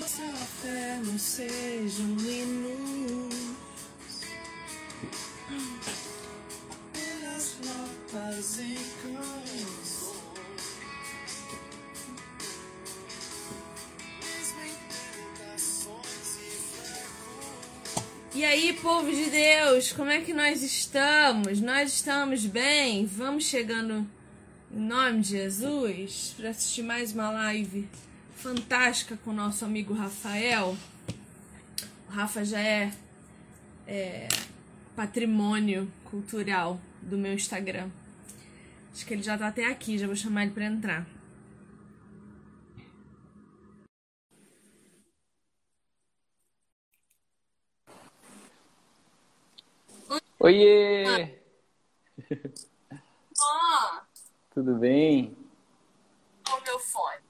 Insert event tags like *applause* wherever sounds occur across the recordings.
Nossa fé não seja um hino pelas notas e canções. E aí, povo de Deus, como é que nós estamos? Nós estamos bem? Vamos chegando em nome de Jesus para assistir mais uma live fantástica com o nosso amigo Rafael. O Rafa já é, é patrimônio cultural do meu Instagram. Acho que ele já tá até aqui, já vou chamar ele para entrar. Oiê! Ó, Tudo bem? o meu fone.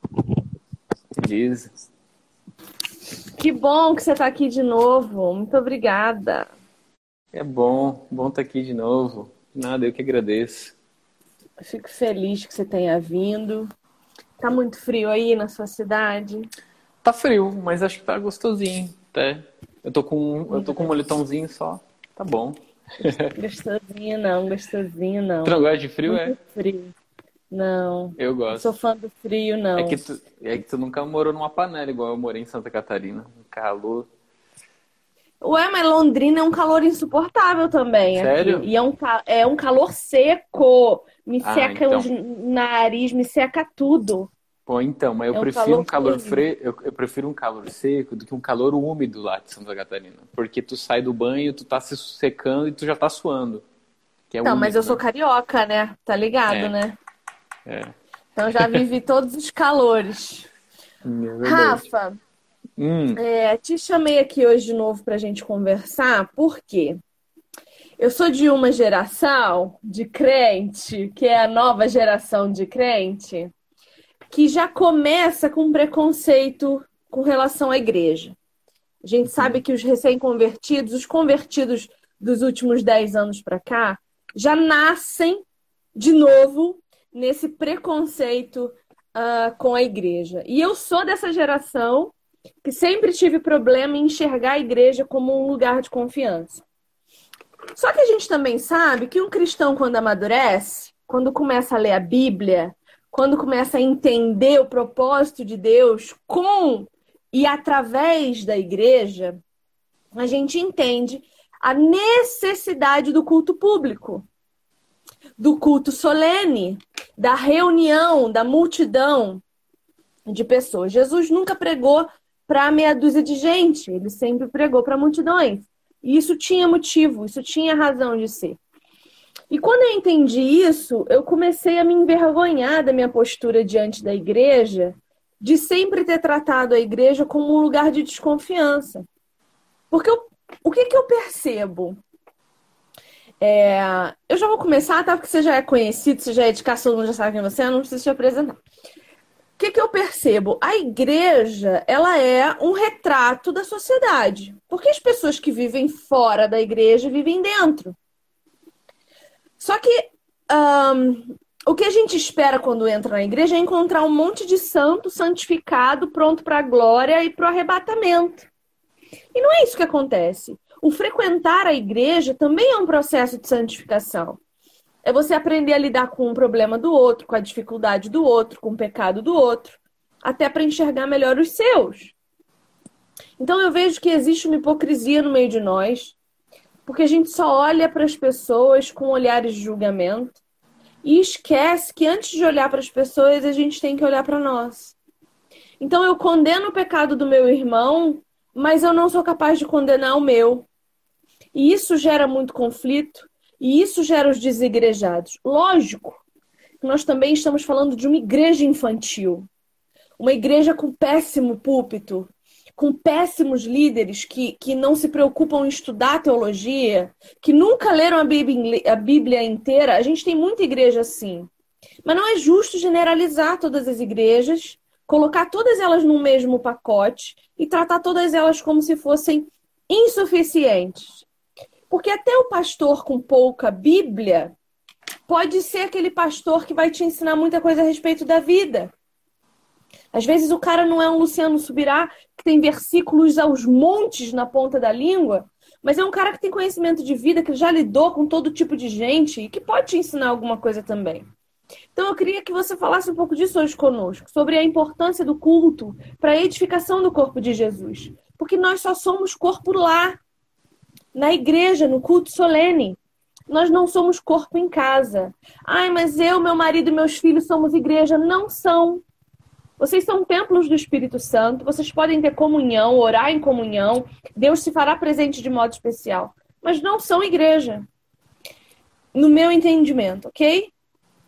Que bom que você tá aqui de novo. Muito obrigada. É bom, bom estar aqui de novo. Nada, eu que agradeço. Fico feliz que você tenha vindo. Tá muito frio aí na sua cidade? Tá frio, mas acho que tá gostosinho, até. Eu tô com, eu tô com um moletomzinho só. Tá bom. Gostosinho não, gostosinho não. Tu não gosta de frio, é? Muito frio. Não, Eu gosto. sou fã do frio, não. É que tu, é que tu nunca morou numa panela igual eu morei em Santa Catarina. Um calor. Ué, mas Londrina é um calor insuportável também. aqui. Sério? E é um, é um calor seco. Me Ah, seca então. os nariz, me seca tudo. Pô, então, mas eu É um prefiro calor um calor fre... eu, eu prefiro um calor seco do que um calor úmido lá de Santa Catarina. Porque tu sai do banho, tu tá se secando e tu já tá suando. Que é Não, mas úmido, eu sou né? carioca, né? Tá ligado, É. né? É. Então já vivi todos os calores. É. Rafa, Hum, É, te chamei aqui hoje de novo para a gente conversar, porque eu sou de uma geração de crente, que é a nova geração de crente, que já começa com preconceito com relação à igreja. A gente sabe que os recém-convertidos, os convertidos dos últimos 10 anos para cá, já nascem de novo nesse preconceito ah, com a igreja. E eu sou dessa geração que sempre tive problema em enxergar a igreja como um lugar de confiança. Só que a gente também sabe que um cristão, quando amadurece, quando começa a ler a Bíblia, quando começa a entender o propósito de Deus com e através da igreja, a gente entende a necessidade do culto público, do culto solene, da reunião, da multidão de pessoas. Jesus nunca pregou para meia dúzia de gente, ele sempre pregou para multidões. E isso tinha motivo, isso tinha razão de ser. E quando eu entendi isso, eu comecei a me envergonhar da minha postura diante da igreja, de sempre ter tratado a igreja como um lugar de desconfiança. Porque eu- o que, que eu percebo? É, eu já vou começar, tá? Porque você já é conhecido, você já é de casa, todo mundo já sabe quem você é, não preciso te apresentar. O que, que eu percebo? A igreja, ela é um retrato da sociedade. Porque as pessoas que vivem fora da igreja vivem dentro. Só que ahn, o que a gente espera quando entra na igreja é encontrar um monte de santo santificado, pronto para a glória e para o arrebatamento. E não é isso que acontece. O frequentar a igreja também é um processo de santificação. É você aprender a lidar com o problema do outro, com a dificuldade do outro, com o pecado do outro, até para enxergar melhor os seus. Então eu vejo que existe uma hipocrisia no meio de nós, porque a gente só olha para as pessoas com olhares de julgamento e esquece que antes de olhar para as pessoas, a gente tem que olhar para nós. Então eu condeno o pecado do meu irmão, mas eu não sou capaz de condenar o meu. E isso gera muito conflito, e isso gera os desigrejados. Lógico que nós também estamos falando de uma igreja infantil, uma igreja com péssimo púlpito, com péssimos líderes que, que não se preocupam em estudar teologia, que nunca leram a Bíblia, a Bíblia inteira. A gente tem muita igreja assim. Mas não é justo generalizar todas as igrejas, colocar todas elas no mesmo pacote e tratar todas elas como se fossem insuficientes. Porque até o pastor com pouca Bíblia pode ser aquele pastor que vai te ensinar muita coisa a respeito da vida. Às vezes o cara não é um Luciano Subirá que tem versículos aos montes na ponta da língua, mas é um cara que tem conhecimento de vida, que já lidou com todo tipo de gente e que pode te ensinar alguma coisa também. Então eu queria que você falasse um pouco disso hoje conosco, sobre a importância do culto para a edificação do corpo de Jesus. Porque nós só somos corpo lá, na igreja, no culto solene. Nós não somos corpo em casa. Ai, mas eu, meu marido e meus filhos somos igreja. Não são. Vocês são templos do Espírito Santo, vocês podem ter comunhão, orar em comunhão, Deus se fará presente de modo especial, mas não são igreja. No meu entendimento, ok?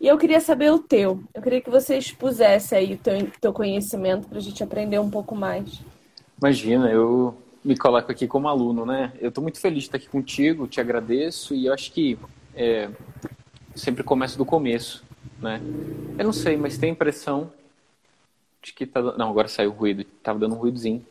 E eu queria saber o teu. Eu queria que você expusesse aí o teu, teu conhecimento para a gente aprender um pouco mais. Imagina, eu me coloco aqui como aluno, né? Eu estou muito feliz de estar aqui contigo, te agradeço e eu acho que é, sempre começo do começo, né? Eu não sei, mas tem a impressão de que tá... Não, agora saiu o ruído. Tava dando um ruídozinho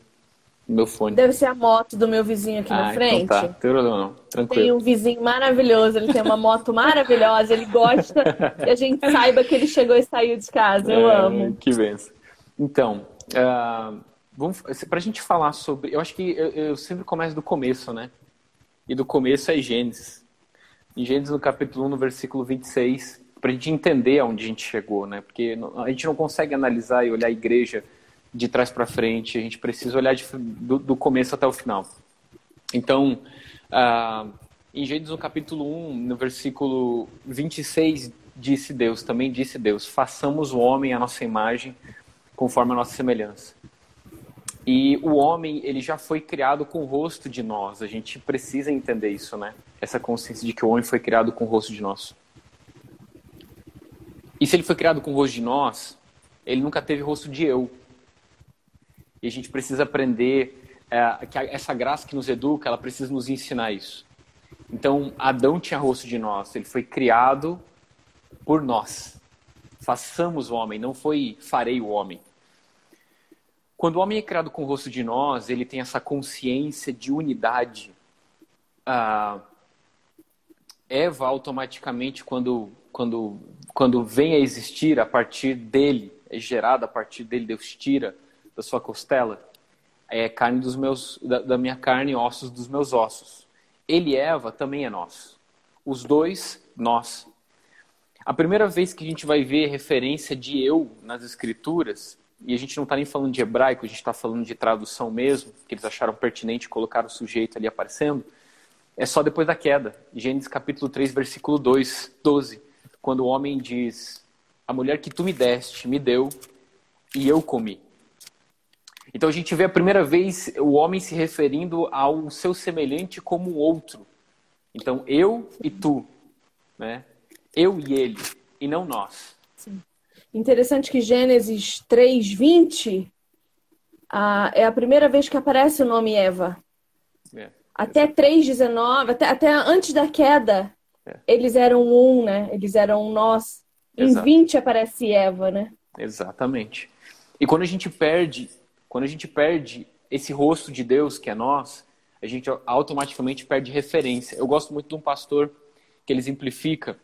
no meu fone. Deve ser a moto do meu vizinho aqui ah, na frente. Então tá, não tem problema não. Tranquilo. Tem um vizinho maravilhoso, ele tem uma moto maravilhosa, ele gosta que a gente *laughs* saiba que ele chegou e saiu de casa. Eu É, amo. Que benção. Então, uh, vamos, pra gente falar sobre. Eu acho que eu, eu sempre começo do começo, né? E do começo é Gênesis. Em Gênesis, no capítulo 1, no versículo 26, para a gente entender aonde a gente chegou, né? Porque a gente não consegue analisar e olhar a igreja de trás para frente, a gente precisa olhar de- do, do começo até o final. Então, ah, em Gênesis, no capítulo 1, no versículo 26, disse Deus, também disse Deus, façamos o homem à nossa imagem, conforme a nossa semelhança. E o homem, ele já foi criado com o rosto de nós. A gente precisa entender isso, né? Essa consciência de que o homem foi criado com o rosto de nós. E se ele foi criado com o rosto de nós, ele nunca teve rosto de eu. E a gente precisa aprender é, que essa graça que nos educa, ela precisa nos ensinar isso. Então, Adão tinha rosto de nós. Ele foi criado por nós. Façamos o homem, não foi farei o homem. Quando o homem é criado com o rosto de nós, ele tem essa consciência de unidade. Ah, Eva automaticamente, quando, quando, quando vem a existir a partir dele, é gerada a partir dele, Deus tira da sua costela, é carne dos meus, da, da minha carne ossos dos meus ossos. Ele e Eva também é nós. Os dois, nós. A primeira vez que a gente vai ver referência de eu nas escrituras, e a gente não está nem falando de hebraico, a gente está falando de tradução mesmo, que eles acharam pertinente colocar o sujeito ali aparecendo, é só depois da queda. Gênesis capítulo 3, versículo 2, 12. Quando o homem diz: A mulher que tu me deste, me deu, e eu comi. Então a gente vê a primeira vez o homem se referindo ao seu semelhante como outro. Então eu e tu, né? Eu e ele, e não nós. Interessante que Gênesis 3:20 ah, é a primeira vez que aparece o nome Eva. É. Até 3:19, até, até antes da queda, É. eles eram um, né? Eles eram nós. Em Exato. 20 aparece Eva, né? Exatamente. E quando a gente perde, quando a gente perde esse rosto de Deus que é nós, a gente automaticamente perde referência. Eu gosto muito de um pastor que ele exemplifica,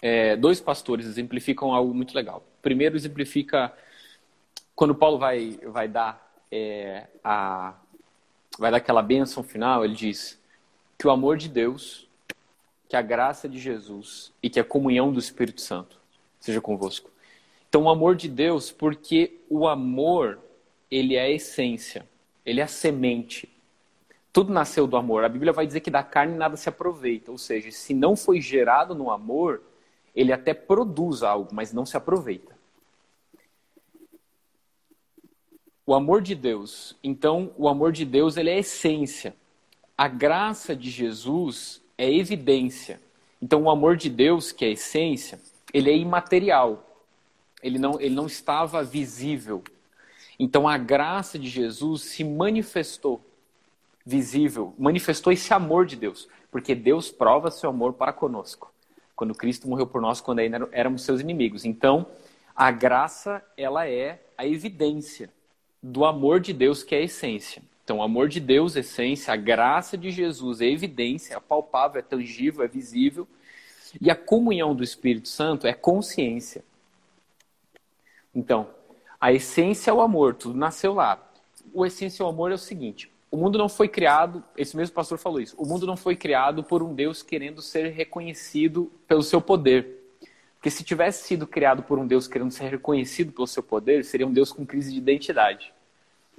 é, dois pastores exemplificam algo muito legal. Primeiro exemplifica quando Paulo vai vai dar é, a vai dar aquela bênção final, ele diz que o amor de Deus, que a graça de Jesus e que a comunhão do Espírito Santo seja convosco. Então, o amor de Deus, porque o amor, ele é a essência, ele é a semente. Tudo nasceu do amor. A Bíblia vai dizer que da carne nada se aproveita. Ou seja, se não foi gerado no amor, ele até produz algo, mas não se aproveita. O amor de Deus. Então, o amor de Deus, ele é a essência. A graça de Jesus é evidência. Então, o amor de Deus, que é a essência, ele é imaterial. Ele não, ele não estava visível. Então, a graça de Jesus se manifestou visível, manifestou esse amor de Deus, porque Deus prova seu amor para conosco. Quando Cristo morreu por nós, quando ainda éramos seus inimigos. Então, a graça, ela é a evidência do amor de Deus, que é a essência. Então, o amor de Deus, essência, a graça de Jesus é evidência, é palpável, é tangível, é visível. E a comunhão do Espírito Santo é consciência. Então, A essência é o amor, tudo nasceu lá. O essência é o amor é o seguinte: o mundo não foi criado, esse mesmo pastor falou isso, o mundo não foi criado por um Deus querendo ser reconhecido pelo seu poder. Porque se tivesse sido criado por um Deus querendo ser reconhecido pelo seu poder, seria um Deus com crise de identidade,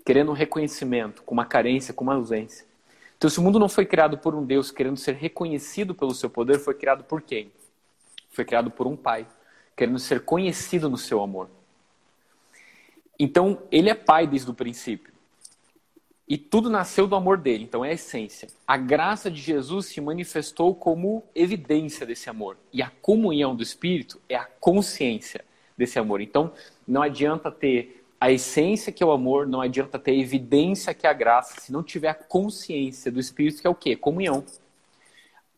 querendo um reconhecimento, com uma carência, com uma ausência. Então, se o mundo não foi criado por um Deus querendo ser reconhecido pelo seu poder, foi criado por quem? Foi criado por um pai, querendo ser conhecido no seu amor. Então, ele é pai desde o princípio. E tudo nasceu do amor dele, então é a essência. A graça de Jesus se manifestou como evidência desse amor. E a comunhão do Espírito é a consciência desse amor. Então, não adianta ter a essência que é o amor, não adianta ter a evidência que é a graça, se não tiver a consciência do Espírito, que é o quê? Comunhão.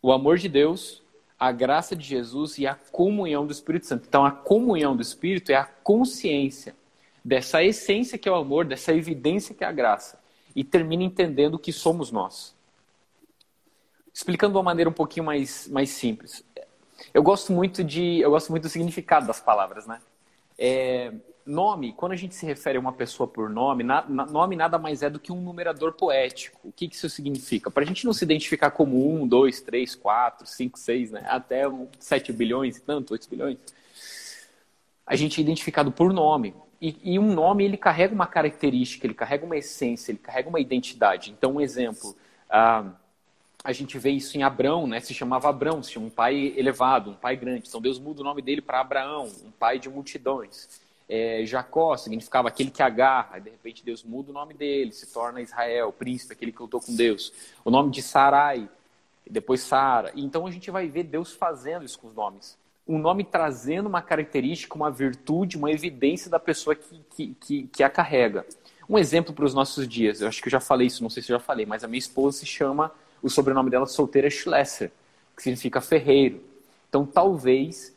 O amor de Deus, a graça de Jesus e a comunhão do Espírito Santo. Então, a comunhão do Espírito é a consciência dessa essência que é o amor, dessa evidência que é a graça e termina entendendo que somos nós. Explicando de uma maneira um pouquinho mais, mais simples. Eu gosto muito de eu gosto muito do significado das palavras, né? É, nome, quando a gente se refere a uma pessoa por nome, na, na, nome nada mais é do que um numerador poético. O que, que isso significa? Para a gente não se identificar como um, dois, três, quatro, cinco, seis, né? até um, sete bilhões e tanto, oito bilhões, a gente é identificado por nome. E, e, um nome ele carrega uma característica, ele carrega uma essência, ele carrega uma identidade. Então, um exemplo, ah, a gente vê isso em Abrão, né? Se chamava Abrão, se chama um pai elevado, um pai grande. Então Deus muda o nome dele para Abraão, um pai de multidões. É, Jacó significava aquele que agarra, de repente Deus muda o nome dele, se torna Israel, príncipe, aquele que lutou com Deus. O nome de Sarai, depois Sara. Então a gente vai ver Deus fazendo isso com os nomes um nome trazendo uma característica, uma virtude, uma evidência da pessoa que, que, que, que a carrega. Um exemplo para os nossos dias, eu acho que eu já falei isso, não sei se eu já falei, mas a minha esposa se chama, o sobrenome dela solteira é Schlesser, que significa ferreiro. Então, talvez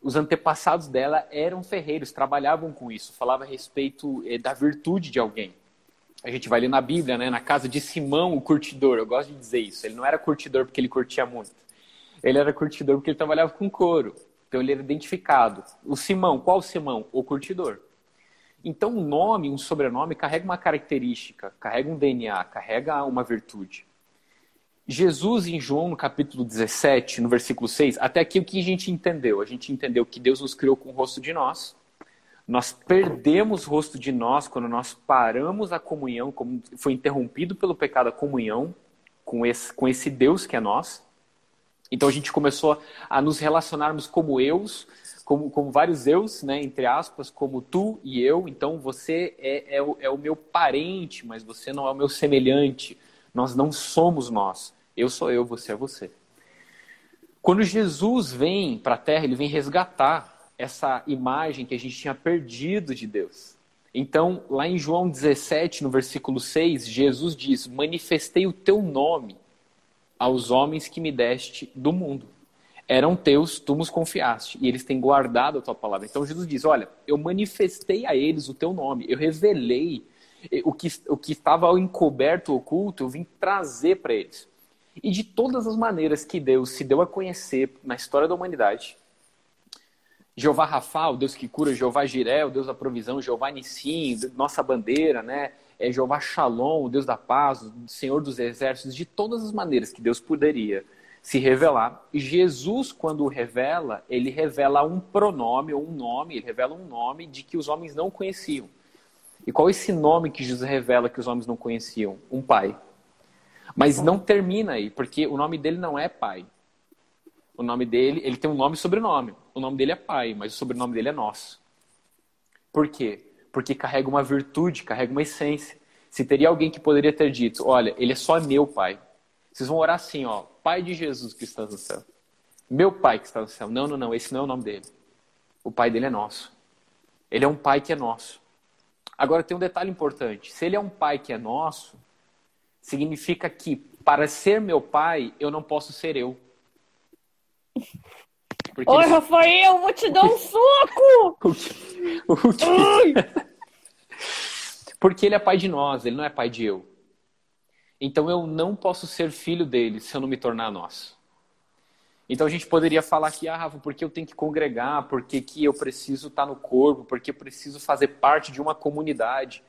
os antepassados dela eram ferreiros, trabalhavam com isso, falava a respeito eh, da virtude de alguém. A gente vai ler na Bíblia, né, na casa de Simão, o curtidor, eu gosto de dizer isso. Ele não era curtidor porque ele curtia muito ele era curtidor porque ele trabalhava com couro. Então ele era identificado. O Simão, qual Simão? O curtidor. Então um nome, um sobrenome carrega uma característica, carrega um DNA, carrega uma virtude. Jesus em João, no capítulo 17, no versículo 6, até aqui o que a gente entendeu? A gente entendeu que Deus nos criou com o rosto de nós. Nós perdemos o rosto de nós quando nós paramos a comunhão, como foi interrompido pelo pecado a comunhão com esse, com esse Deus que é nós. Então a gente começou a nos relacionarmos como eus, como, como vários eus, né, entre aspas, como tu e eu. Então você é, é, o, é o meu parente, mas você não é o meu semelhante. Nós não somos nós. Eu sou eu, você é você. Quando Jesus vem para a Terra, ele vem resgatar essa imagem que a gente tinha perdido de Deus. Então, lá em João 17, no versículo 6, Jesus diz: Manifestei o teu nome aos homens que me deste do mundo. Eram teus, tu nos confiaste, e eles têm guardado a tua palavra. Então Jesus diz: Olha, eu manifestei a eles o teu nome, eu revelei o que, o que estava encoberto, oculto, eu vim trazer para eles. E de todas as maneiras que Deus se deu a conhecer na história da humanidade, Jeová Rafa, o Deus que cura, Jeová Jiré, o Deus da provisão, Jeová Nissim, nossa bandeira, né? É Jeová Shalom, o Deus da paz, o Senhor dos exércitos, de todas as maneiras que Deus poderia se revelar. E Jesus, quando o revela, ele revela um pronome ou um nome, ele revela um nome de que os homens não conheciam. E qual é esse nome que Jesus revela que os homens não conheciam? Um pai. Mas não termina aí, porque o nome dele não é pai. O nome dele, ele tem um nome e sobrenome. O nome dele é pai, mas o sobrenome dele é nosso. Por quê? Porque carrega uma virtude, carrega uma essência. Se teria alguém que poderia ter dito, olha, ele é só meu pai. Vocês vão orar assim, ó, Pai de Jesus que está no céu. Meu pai que está no céu. Não, não, não, esse não é o nome dele. O pai dele é nosso. Ele é um pai que é nosso. Agora tem um detalhe importante. Se ele é um pai que é nosso, significa que para ser meu pai, eu não posso ser eu. *laughs* Porque Oi, ele... Rafael, vou te *laughs* dar um soco! *laughs* o que... O que... Porque ele é pai de nós, ele não é pai de eu. Então eu não posso ser filho dele se eu não me tornar nosso. Então a gente poderia falar aqui, ah, Rafa, porque eu tenho que congregar, porque que eu preciso estar no corpo, porque eu preciso fazer parte de uma comunidade.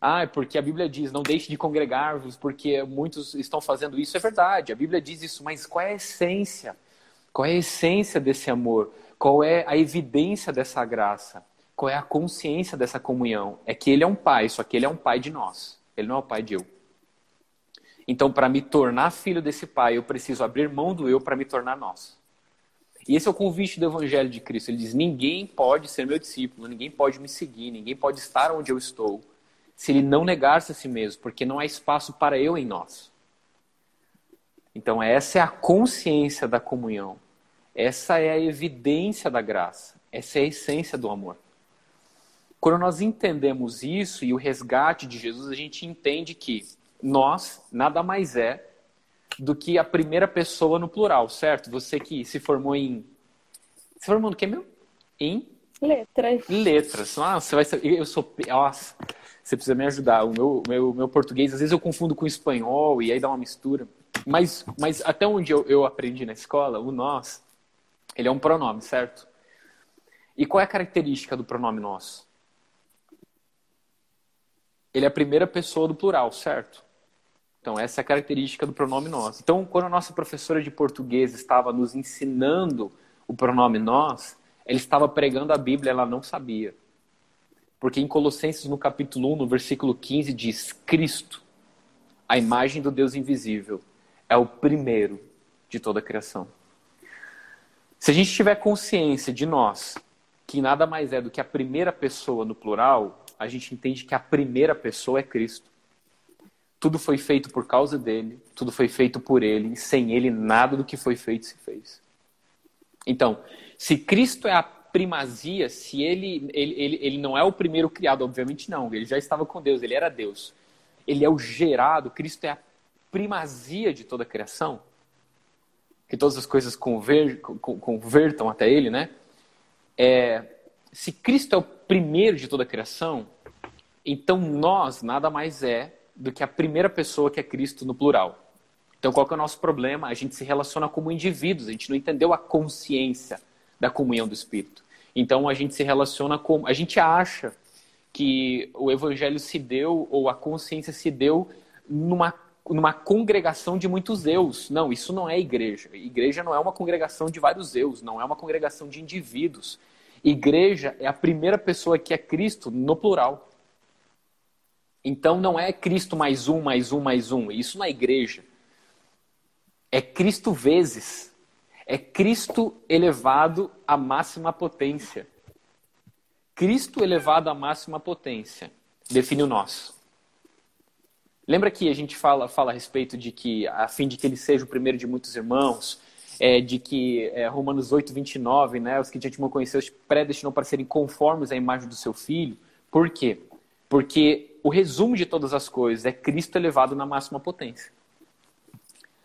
Ah, é porque a Bíblia diz, não deixe de congregar-vos, porque muitos estão fazendo isso. É verdade, a Bíblia diz isso, mas qual é a essência? Qual é a essência desse amor? Qual é a evidência dessa graça? Qual é a consciência dessa comunhão? É que ele é um pai, só que ele é um pai de nós. Ele não é o pai de eu. Então, para me tornar filho desse pai, eu preciso abrir mão do eu para me tornar nós. E esse é o convite do Evangelho de Cristo. Ele diz: ninguém pode ser meu discípulo, ninguém pode me seguir, ninguém pode estar onde eu estou, se ele não negar-se a si mesmo, porque não há espaço para eu em nós. Então, essa é a consciência da comunhão. Essa é a evidência da graça. Essa é a essência do amor. Quando nós entendemos isso e o resgate de Jesus, a gente entende que nós nada mais é do que a primeira pessoa no plural, certo? Você que se formou em. Se formou no que mesmo? Em? Letras. Letras. Nossa, você vai ser... Eu sou. Nossa, você precisa me ajudar. O meu, meu, meu português, às vezes eu confundo com o espanhol e aí dá uma mistura. Mas, mas até onde eu, eu aprendi na escola, o nós, ele é um pronome, certo? E qual é a característica do pronome nós? Ele é a primeira pessoa do plural, certo? Então, essa é a característica do pronome nós. Então, quando a nossa professora de português estava nos ensinando o pronome nós, ela estava pregando a Bíblia, ela não sabia. Porque em Colossenses, no capítulo 1, no versículo 15, diz: Cristo, a imagem do Deus invisível, é o primeiro de toda a criação. Se a gente tiver consciência de nós, que nada mais é do que a primeira pessoa no plural, a gente entende que a primeira pessoa é Cristo. Tudo foi feito por causa dele, tudo foi feito por ele, e sem ele nada do que foi feito se fez. Então, se Cristo é a primazia, se ele, ele, ele, ele não é o primeiro criado, obviamente não, ele já estava com Deus, ele era Deus. Ele é o gerado, Cristo é a primazia de toda a criação, que todas as coisas conver, convertam até ele, né? É, se Cristo é o primeiro de toda a criação, então nós nada mais é do que a primeira pessoa que é Cristo no plural. Então, qual que é o nosso problema? A gente se relaciona como indivíduos, a gente não entendeu a consciência da comunhão do Espírito. Então, a gente se relaciona como. A gente acha que o evangelho se deu, ou a consciência se deu, numa, numa congregação de muitos eus. Não, isso não é igreja. Igreja não é uma congregação de vários eus, não é uma congregação de indivíduos. Igreja é a primeira pessoa que é Cristo no plural. Então não é Cristo mais um, mais um, mais um. Isso na igreja. É Cristo vezes. É Cristo elevado à máxima potência. Cristo elevado à máxima potência. Define o nosso. Lembra que a gente fala, fala a respeito de que, a fim de que ele seja o primeiro de muitos irmãos, é, de que é, Romanos 8, 29, né, os que de antemão conheceu, predestinou para serem conformes à imagem do seu filho. Por quê? Porque o resumo de todas as coisas é Cristo elevado na máxima potência.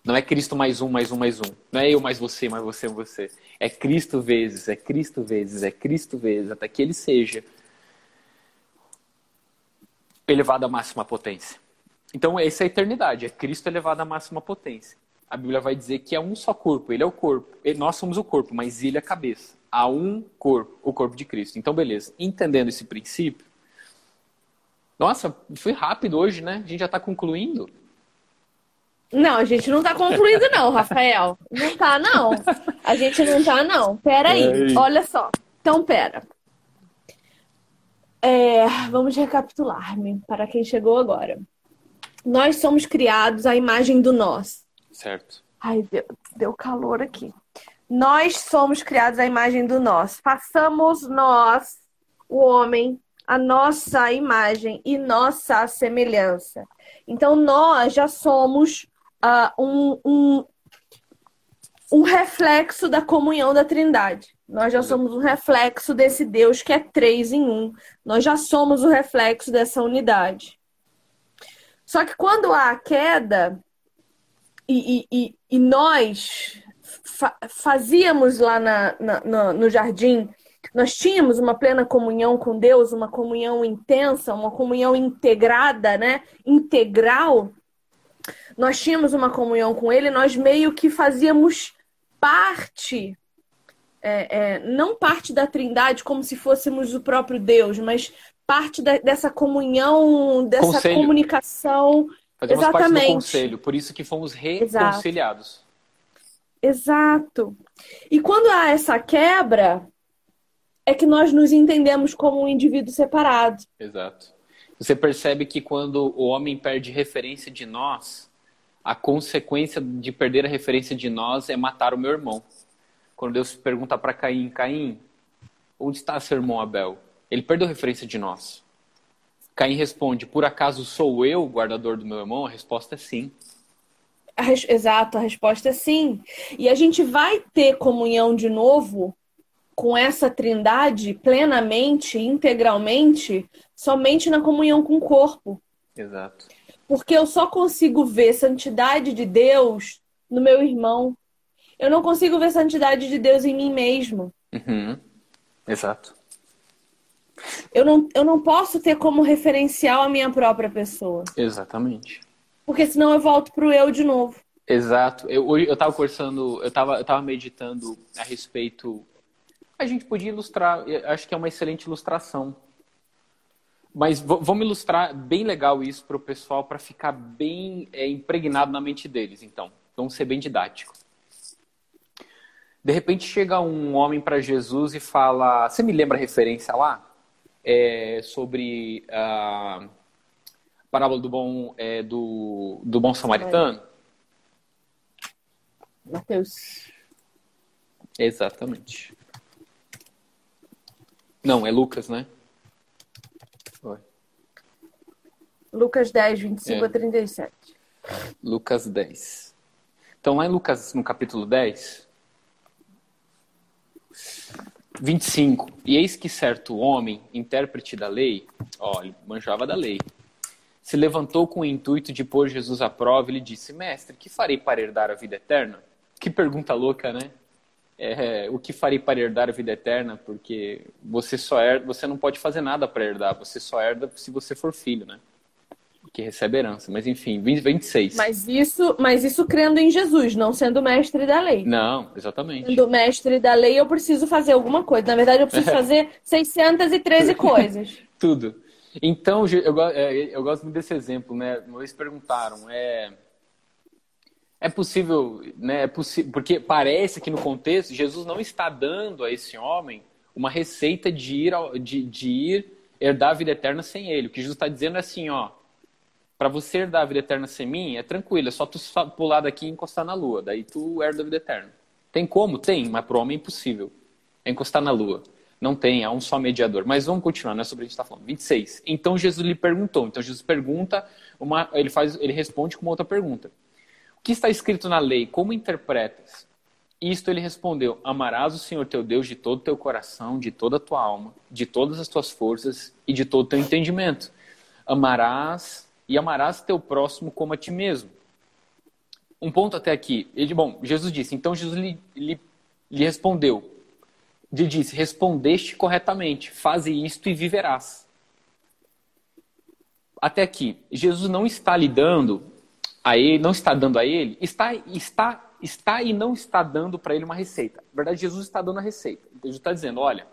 Não é Cristo mais um, mais um, mais um. Não é eu mais você, mais você, você. É Cristo vezes, é Cristo vezes, é Cristo vezes, até que ele seja elevado à máxima potência. Então, essa é a eternidade, é Cristo elevado à máxima potência. A Bíblia vai dizer que é um só corpo, ele é o corpo. Nós somos o corpo, mas ele é a cabeça. Há um corpo, o corpo de Cristo. Então, beleza. Entendendo esse princípio, nossa, foi rápido hoje, né? A gente já está concluindo. Não, a gente não tá concluindo, não, Rafael. Não tá, não. A gente não tá, não. Pera aí. Olha só. Então, pera. É, vamos recapitular-me para quem chegou agora. Nós somos criados à imagem do nós. Certo. Ai, deu, deu calor aqui. Nós somos criados à imagem do nós. Façamos nós, o homem, a nossa imagem e nossa semelhança. Então, nós já somos uh, um, um, um reflexo da comunhão da Trindade. Nós já somos um reflexo desse Deus que é três em um. Nós já somos o reflexo dessa unidade. Só que quando há a queda, e, e, e nós fa fazíamos lá na, na, no jardim nós tínhamos uma plena comunhão com Deus, uma comunhão intensa, uma comunhão integrada, né? Integral. Nós tínhamos uma comunhão com Ele, nós meio que fazíamos parte, é, é, não parte da Trindade como se fôssemos o próprio Deus, mas parte da, dessa comunhão, dessa Conselho. comunicação. Fazemos parte do Exatamente. conselho, por isso que fomos reconciliados. Exato. E quando há essa quebra, é que nós nos entendemos como um indivíduo separado. Exato. Você percebe que quando o homem perde referência de nós, a consequência de perder a referência de nós é matar o meu irmão. Quando Deus pergunta para Caim, Caim, onde está seu irmão Abel? Ele perdeu a referência de nós. Caim responde, por acaso sou eu o guardador do meu irmão? A resposta é sim. A res- Exato, a resposta é sim. E a gente vai ter comunhão de novo com essa trindade plenamente, integralmente, somente na comunhão com o corpo. Exato. Porque eu só consigo ver santidade de Deus no meu irmão. Eu não consigo ver santidade de Deus em mim mesmo. Uhum. Exato. Eu não, eu não posso ter como referencial a minha própria pessoa. Exatamente. Porque senão eu volto pro eu de novo. Exato. Eu, eu tava conversando, eu tava, eu tava meditando a respeito. A gente podia ilustrar, acho que é uma excelente ilustração. Mas vamos ilustrar bem legal isso para o pessoal, para ficar bem é, impregnado na mente deles. Então, vamos ser bem didático. De repente chega um homem para Jesus e fala: Você me lembra a referência lá? É, sobre a parábola do bom, é, do, do bom samaritano? Mateus. Exatamente. Não, é Lucas, né? Lucas 10, 25 É. a 37. Lucas 10. Então, lá em Lucas, no capítulo 10, 25. E eis que certo homem, intérprete da lei, ó, ele manjava da lei, se levantou com o intuito de pôr Jesus à prova e lhe disse: Mestre, que farei para herdar a vida eterna? Que pergunta louca, né? É, o que farei para herdar a vida eterna? Porque você só herda, você não pode fazer nada para herdar, você só herda se você for filho, né? Que recebe herança. Mas enfim, 20, 26. Mas isso, mas isso crendo em Jesus, não sendo mestre da lei. Não, exatamente. Sendo mestre da lei, eu preciso fazer alguma coisa. Na verdade, eu preciso *laughs* fazer 613 *laughs* coisas. Tudo. Então, eu, go- é, eu gosto muito desse exemplo, né? Uma vez perguntaram, é, é possível, né? É possi porque parece que no contexto, Jesus não está dando a esse homem uma receita de ir, ao- de, de ir herdar a vida eterna sem ele. O que Jesus está dizendo é assim, ó, para você herdar a vida eterna sem mim, é tranquilo, é só tu pular daqui e encostar na lua, daí tu herda a vida eterna. Tem como? Tem, mas pro homem é impossível. É encostar na lua. Não tem, há um só mediador. Mas vamos continuar, não é sobre o a gente está falando. 26. Então Jesus lhe perguntou. Então Jesus pergunta, uma, ele, faz, ele responde com uma outra pergunta. Que está escrito na lei? Como interpretas? Isto ele respondeu: Amarás o Senhor teu Deus de todo o teu coração, de toda a tua alma, de todas as tuas forças e de todo o teu entendimento. Amarás e amarás teu próximo como a ti mesmo. Um ponto até aqui. Ele, bom, Jesus disse. Então Jesus lhe, lhe, lhe respondeu: ele disse: Respondeste corretamente, faze isto e viverás. Até aqui, Jesus não está lhe dando a ele, não está dando a ele, está, está, está e não está dando para ele uma receita. Na verdade, Jesus está dando a receita. Jesus está dizendo: olha,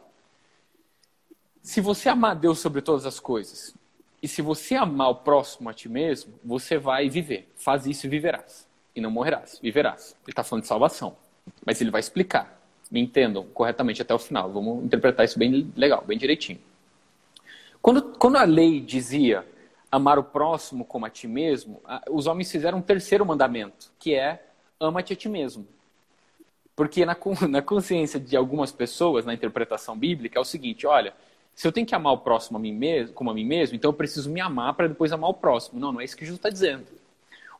se você amar Deus sobre todas as coisas, e se você amar o próximo a ti mesmo, você vai viver. Faz isso e viverás. E não morrerás, viverás. Ele está falando de salvação. Mas ele vai explicar. Me entendam corretamente até o final. Vamos interpretar isso bem legal, bem direitinho. Quando, quando a lei dizia amar o próximo como a ti mesmo, os homens fizeram um terceiro mandamento, que é ama-te a ti mesmo. Porque na, *laughs* na consciência de algumas pessoas, na interpretação bíblica, é o seguinte: olha, se eu tenho que amar o próximo a mim mesmo, como a mim mesmo, então eu preciso me amar para depois amar o próximo. Não, não é isso que Jesus está dizendo.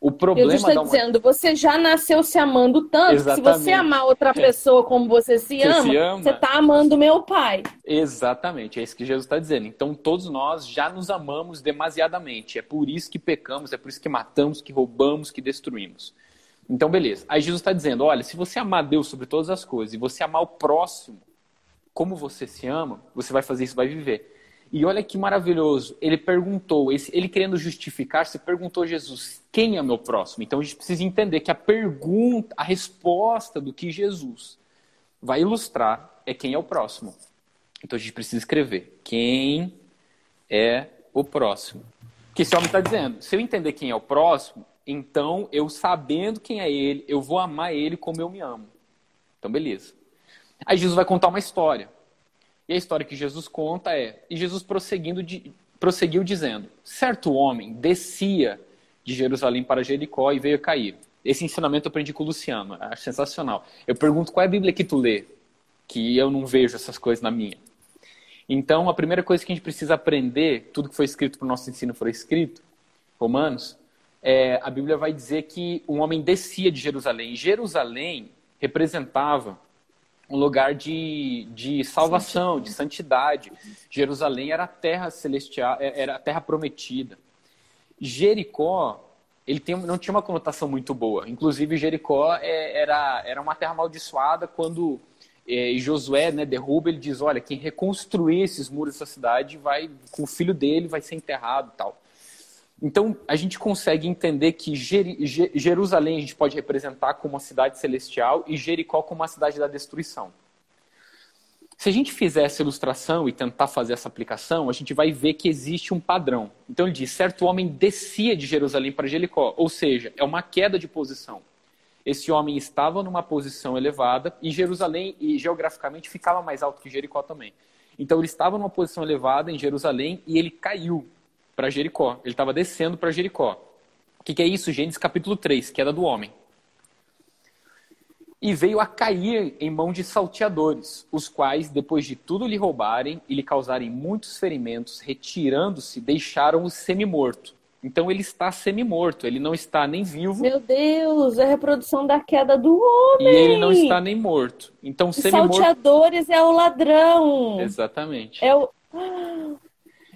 O problema Jesus está dizendo, você já nasceu se amando tanto, que se você amar outra pessoa como você se Você ama, se ama. você está amando meu pai. Exatamente, é isso que Jesus está dizendo. Então todos nós já nos amamos demasiadamente. É por isso que pecamos, é por isso que matamos, que roubamos, que destruímos. Então, beleza. Aí Jesus está dizendo: olha, se você amar Deus sobre todas as coisas e você amar o próximo como você se ama, você vai fazer isso, vai viver. E olha que maravilhoso, ele perguntou, ele querendo justificar-se, perguntou a Jesus, quem é meu próximo? Então a gente precisa entender que a pergunta, a resposta do que Jesus vai ilustrar é quem é o próximo. Então a gente precisa escrever quem é o próximo. Que esse homem está dizendo, se eu entender quem é o próximo, então eu sabendo quem é ele, eu vou amar ele como eu me amo. Então beleza. Aí Jesus vai contar uma história. E a história que Jesus conta é: e Jesus prosseguindo de, prosseguiu dizendo: certo homem descia de Jerusalém para Jericó e veio cair. Esse ensinamento eu aprendi com o Luciano, acho sensacional. Eu pergunto qual é a Bíblia que tu lê, que eu não vejo essas coisas na minha. Então, a primeira coisa que a gente precisa aprender, tudo que foi escrito para o nosso ensino foi escrito, Romanos, é, a Bíblia vai dizer que um homem descia de Jerusalém. Jerusalém representava um lugar de, de salvação, de santidade. Jerusalém era a terra celestial, é, era a terra prometida. Jericó, ele tem, não tinha uma conotação muito boa. Inclusive, Jericó é, era, era uma terra amaldiçoada quando é, Josué né, derruba, ele diz, olha, quem reconstruir esses muros dessa cidade vai, com o filho dele, vai ser enterrado tal. Então, a gente consegue entender que Jerusalém a gente pode representar como uma cidade celestial e Jericó como uma cidade da destruição. Se a gente fizer essa ilustração e tentar fazer essa aplicação, a gente vai ver que existe um padrão. Então ele diz: certo homem descia de Jerusalém para Jericó, ou seja, é uma queda de posição. Esse homem estava numa posição elevada e Jerusalém, e geograficamente, ficava mais alto que Jericó também. Então ele estava numa posição elevada em Jerusalém e ele caiu para Jericó. Ele estava descendo para Jericó. O que, que, é isso? Gênesis capítulo 3, queda do homem. E veio a cair em mão de salteadores, os quais, depois de tudo lhe roubarem e lhe causarem muitos ferimentos, retirando-se, deixaram-o semi-morto. Então ele está semi-morto, ele não está nem vivo. Meu Deus, é a reprodução da queda do homem. E ele não está nem morto. Então semi-morto. Salteadores é o ladrão. Exatamente. É o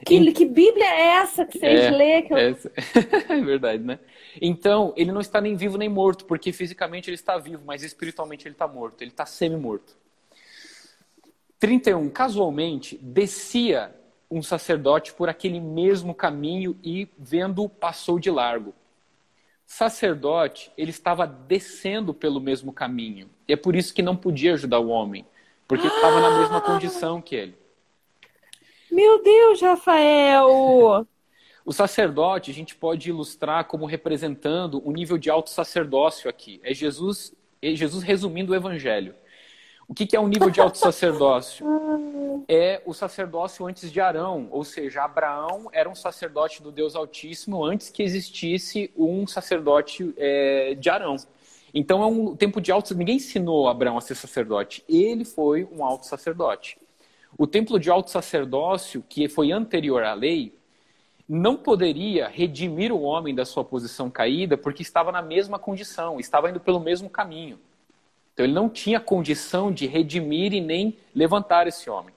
que, que Bíblia é essa que vocês é, lêem? Eu... É, *laughs* é verdade, né? Então, ele não está nem vivo nem morto, porque fisicamente ele está vivo, mas espiritualmente ele está morto, ele está semi-morto. 31. Casualmente, descia um sacerdote por aquele mesmo caminho e, vendo, passou de largo. Sacerdote, ele estava descendo pelo mesmo caminho. E é por isso que não podia ajudar o homem, porque estava na mesma condição que ele. Meu Deus, Rafael! *laughs* O sacerdote a gente pode ilustrar como representando o nível de alto sacerdócio aqui. É Jesus, é Jesus resumindo o evangelho. O que, que é o nível de alto sacerdócio? *laughs* É o sacerdócio antes de Arão, ou seja, Abraão era um sacerdote do Deus Altíssimo antes que existisse um sacerdote é, de Arão. Então é um tempo de alto. Ninguém ensinou Abraão a ser sacerdote. Ele foi um alto sacerdote. O templo de alto sacerdócio, que foi anterior à lei, não poderia redimir o homem da sua posição caída porque estava na mesma condição, estava indo pelo mesmo caminho. Então ele não tinha condição de redimir e nem levantar esse homem.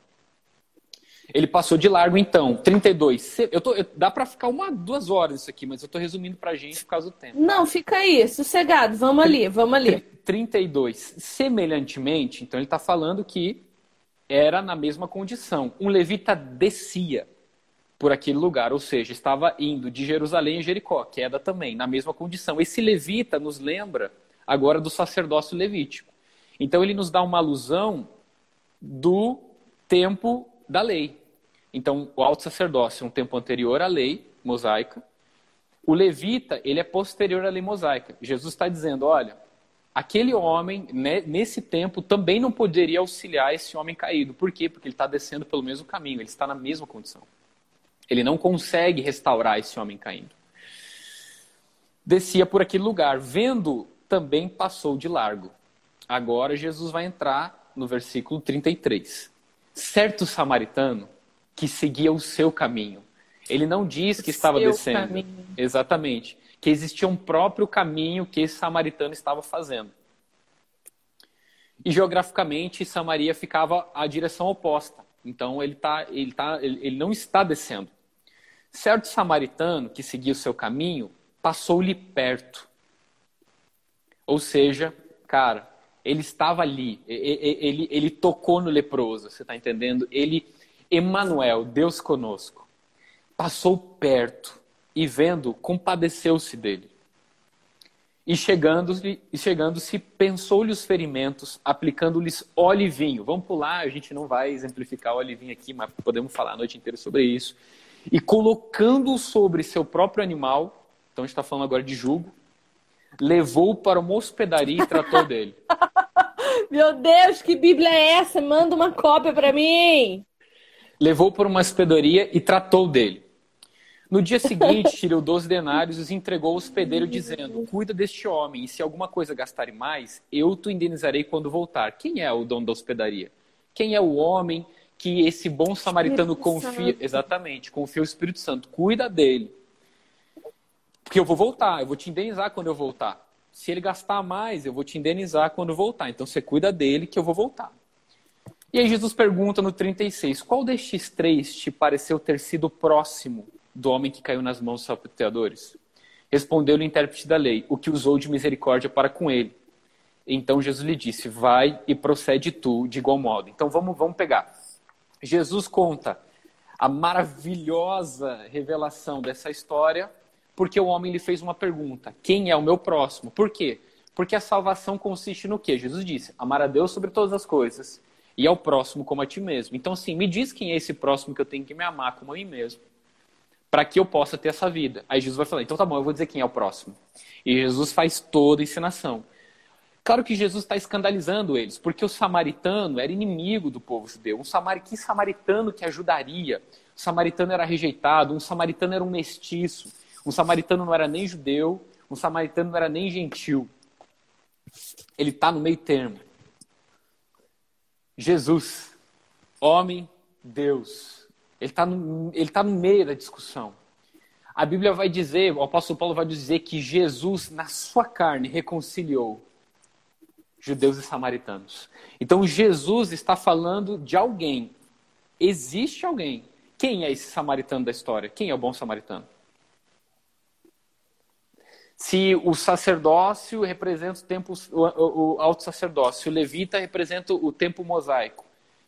Ele passou de largo, então, 32. Eu tô, eu, dá para ficar uma, duas horas isso aqui, mas eu estou resumindo para a gente por causa do tempo. Não, fica aí, sossegado. Vamos ali, vamos ali. 32. Semelhantemente, então ele está falando que era na mesma condição. Um levita descia por aquele lugar, ou seja, estava indo de Jerusalém a Jericó, queda também, na mesma condição. Esse levita nos lembra agora do sacerdócio levítico. Então ele nos dá uma alusão do tempo da lei. Então, o alto sacerdócio é um tempo anterior à lei mosaica. O levita, ele é posterior à lei mosaica. Jesus está dizendo, olha, aquele homem, né, nesse tempo, também não poderia auxiliar esse homem caído. Por quê? Porque ele está descendo pelo mesmo caminho, ele está na mesma condição. Ele não consegue restaurar esse homem caindo. Descia por aquele lugar, vendo, também passou de largo. Agora Jesus vai entrar no versículo 33. Certo samaritano que seguia o seu caminho. Ele não diz que estava descendo. Caminho. Exatamente que existia um próprio caminho que esse samaritano estava fazendo. E geograficamente, Samaria ficava à direção oposta. Então, ele, tá, ele, tá, ele, não está descendo. Certo samaritano que seguia o seu caminho passou-lhe perto. Ou seja, cara, ele estava ali, ele, ele, ele tocou no leproso, você está entendendo? Ele, Emanuel, Deus conosco, passou perto e vendo, compadeceu-se dele. E chegando-se, chegando pensou-lhe os ferimentos, aplicando-lhes óleo e vinho. Vamos pular, a gente não vai exemplificar óleo e vinho aqui, mas podemos falar a noite inteira sobre isso. E colocando sobre seu próprio animal, então a gente está falando agora de jugo, levou para uma hospedaria e tratou *laughs* dele. Meu Deus, que Bíblia é essa? Manda uma cópia para mim. Levou para uma hospedaria e tratou dele. No dia seguinte, tirou 12 denários e os entregou ao hospedeiro, dizendo: Cuida deste homem, e se alguma coisa gastar mais, eu te indenizarei quando voltar. Quem é o dono da hospedaria? Quem é o homem que esse bom samaritano Espírito confia? Santo. Exatamente, confia o Espírito Santo. Cuida dele. Porque eu vou voltar, eu vou te indenizar quando eu voltar. Se ele gastar mais, eu vou te indenizar quando voltar. Então você cuida dele que eu vou voltar. E aí Jesus pergunta no 36: Qual destes três te pareceu ter sido próximo do homem que caiu nas mãos dos salteadores? Respondeu-lhe o intérprete da lei, o que usou de misericórdia para com ele. Então Jesus lhe disse: Vai e procede tu de igual modo. Então vamos, vamos pegar. Jesus conta a maravilhosa revelação dessa história, porque o homem lhe fez uma pergunta: Quem é o meu próximo? Por quê? Porque a salvação consiste no quê? Jesus disse: Amar a Deus sobre todas as coisas e ao próximo como a ti mesmo. Então, assim, me diz quem é esse próximo que eu tenho que me amar como a mim mesmo para que eu possa ter essa vida. Aí Jesus vai falar, então tá bom, eu vou dizer quem é o próximo. E Jesus faz toda a ensinação. Claro que Jesus está escandalizando eles, porque o samaritano era inimigo do povo judeu. Um samar... Que samaritano que ajudaria? O samaritano era rejeitado, um samaritano era um mestiço, um samaritano não era nem judeu, um samaritano não era nem gentil. Ele está no meio termo. Jesus, homem, Deus, ele está no, ele tá no meio da discussão. A Bíblia vai dizer, o apóstolo Paulo vai dizer que Jesus, na sua carne, reconciliou judeus e samaritanos. Então Jesus está falando de alguém. Existe alguém. Quem é esse samaritano da história? Quem é o bom samaritano? Se o sacerdócio representa o tempo, o, o alto sacerdócio, o levita representa o tempo mosaico,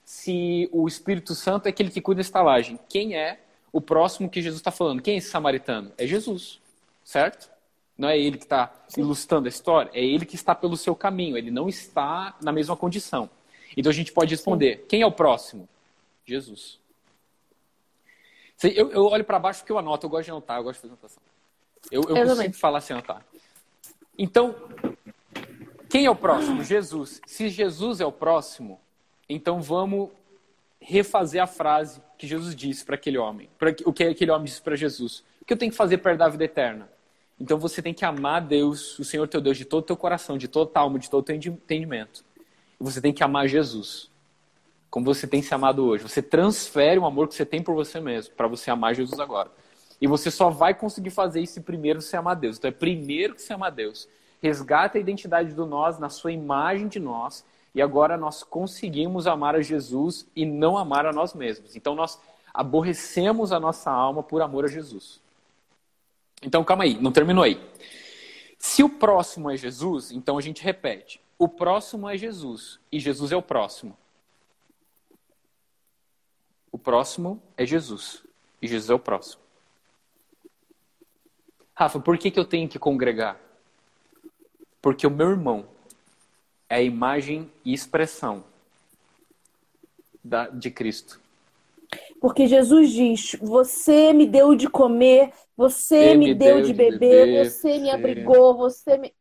se o Espírito Santo é aquele que cuida da estalagem. Quem é o próximo que Jesus está falando? Quem é esse samaritano? É Jesus, certo? Não é ele que está ilustrando a história, é ele que está pelo seu caminho, ele não está na mesma condição. Então a gente pode responder: Sim. quem é o próximo? Jesus. Eu, eu olho para baixo porque eu anoto, eu gosto de anotar, eu gosto de fazer anotação. Eu, eu, eu consigo falar sem anotar. Então, quem é o próximo? Jesus. Se Jesus é o próximo, então vamos refazer a frase que Jesus disse para aquele homem. Pra, o que aquele homem disse para Jesus. O que eu tenho que fazer para dar a vida eterna? Então você tem que amar Deus, o Senhor teu Deus, de todo o teu coração, de toda a alma, de todo o teu entendimento. E você tem que amar Jesus. Como você tem se amado hoje. Você transfere o amor que você tem por você mesmo, para você amar Jesus agora. E você só vai conseguir fazer isso primeiro se amar Deus. Então é primeiro que se amar Deus. Resgata a identidade do nós, na sua imagem de nós, e agora nós conseguimos amar a Jesus e não amar a nós mesmos. Então nós aborrecemos a nossa alma por amor a Jesus. Então calma aí, não terminou aí. Se o próximo é Jesus, então a gente repete: o próximo é Jesus e Jesus é o próximo. O próximo é Jesus e Jesus é o próximo. Rafa, por que, que eu tenho que congregar? Porque o meu irmão é a imagem e expressão da, de Cristo. Porque Jesus diz: Você me deu de comer, você me, me, deu, deu de, beber, beber, você me abrigou, você me.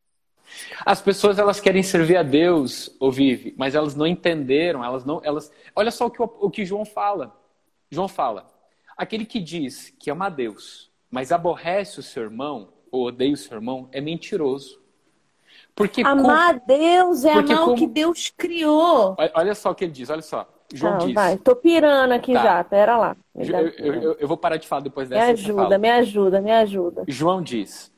As pessoas elas querem servir a Deus, ou vive, mas elas não entenderam, elas não, elas. Olha só o que, o que João fala. João fala: aquele que diz que ama a Deus, mas aborrece o seu irmão ou odeia o seu irmão, é mentiroso. Porque amar com... Deus é Porque amar como... o que Deus criou. Olha só o que ele diz, olha só. João Não, diz. Vai, tô pirando aqui tá. já, pera lá. Eu, eu, eu, vou parar de falar depois dessa. Me ajuda, me ajuda, me ajuda. João diz: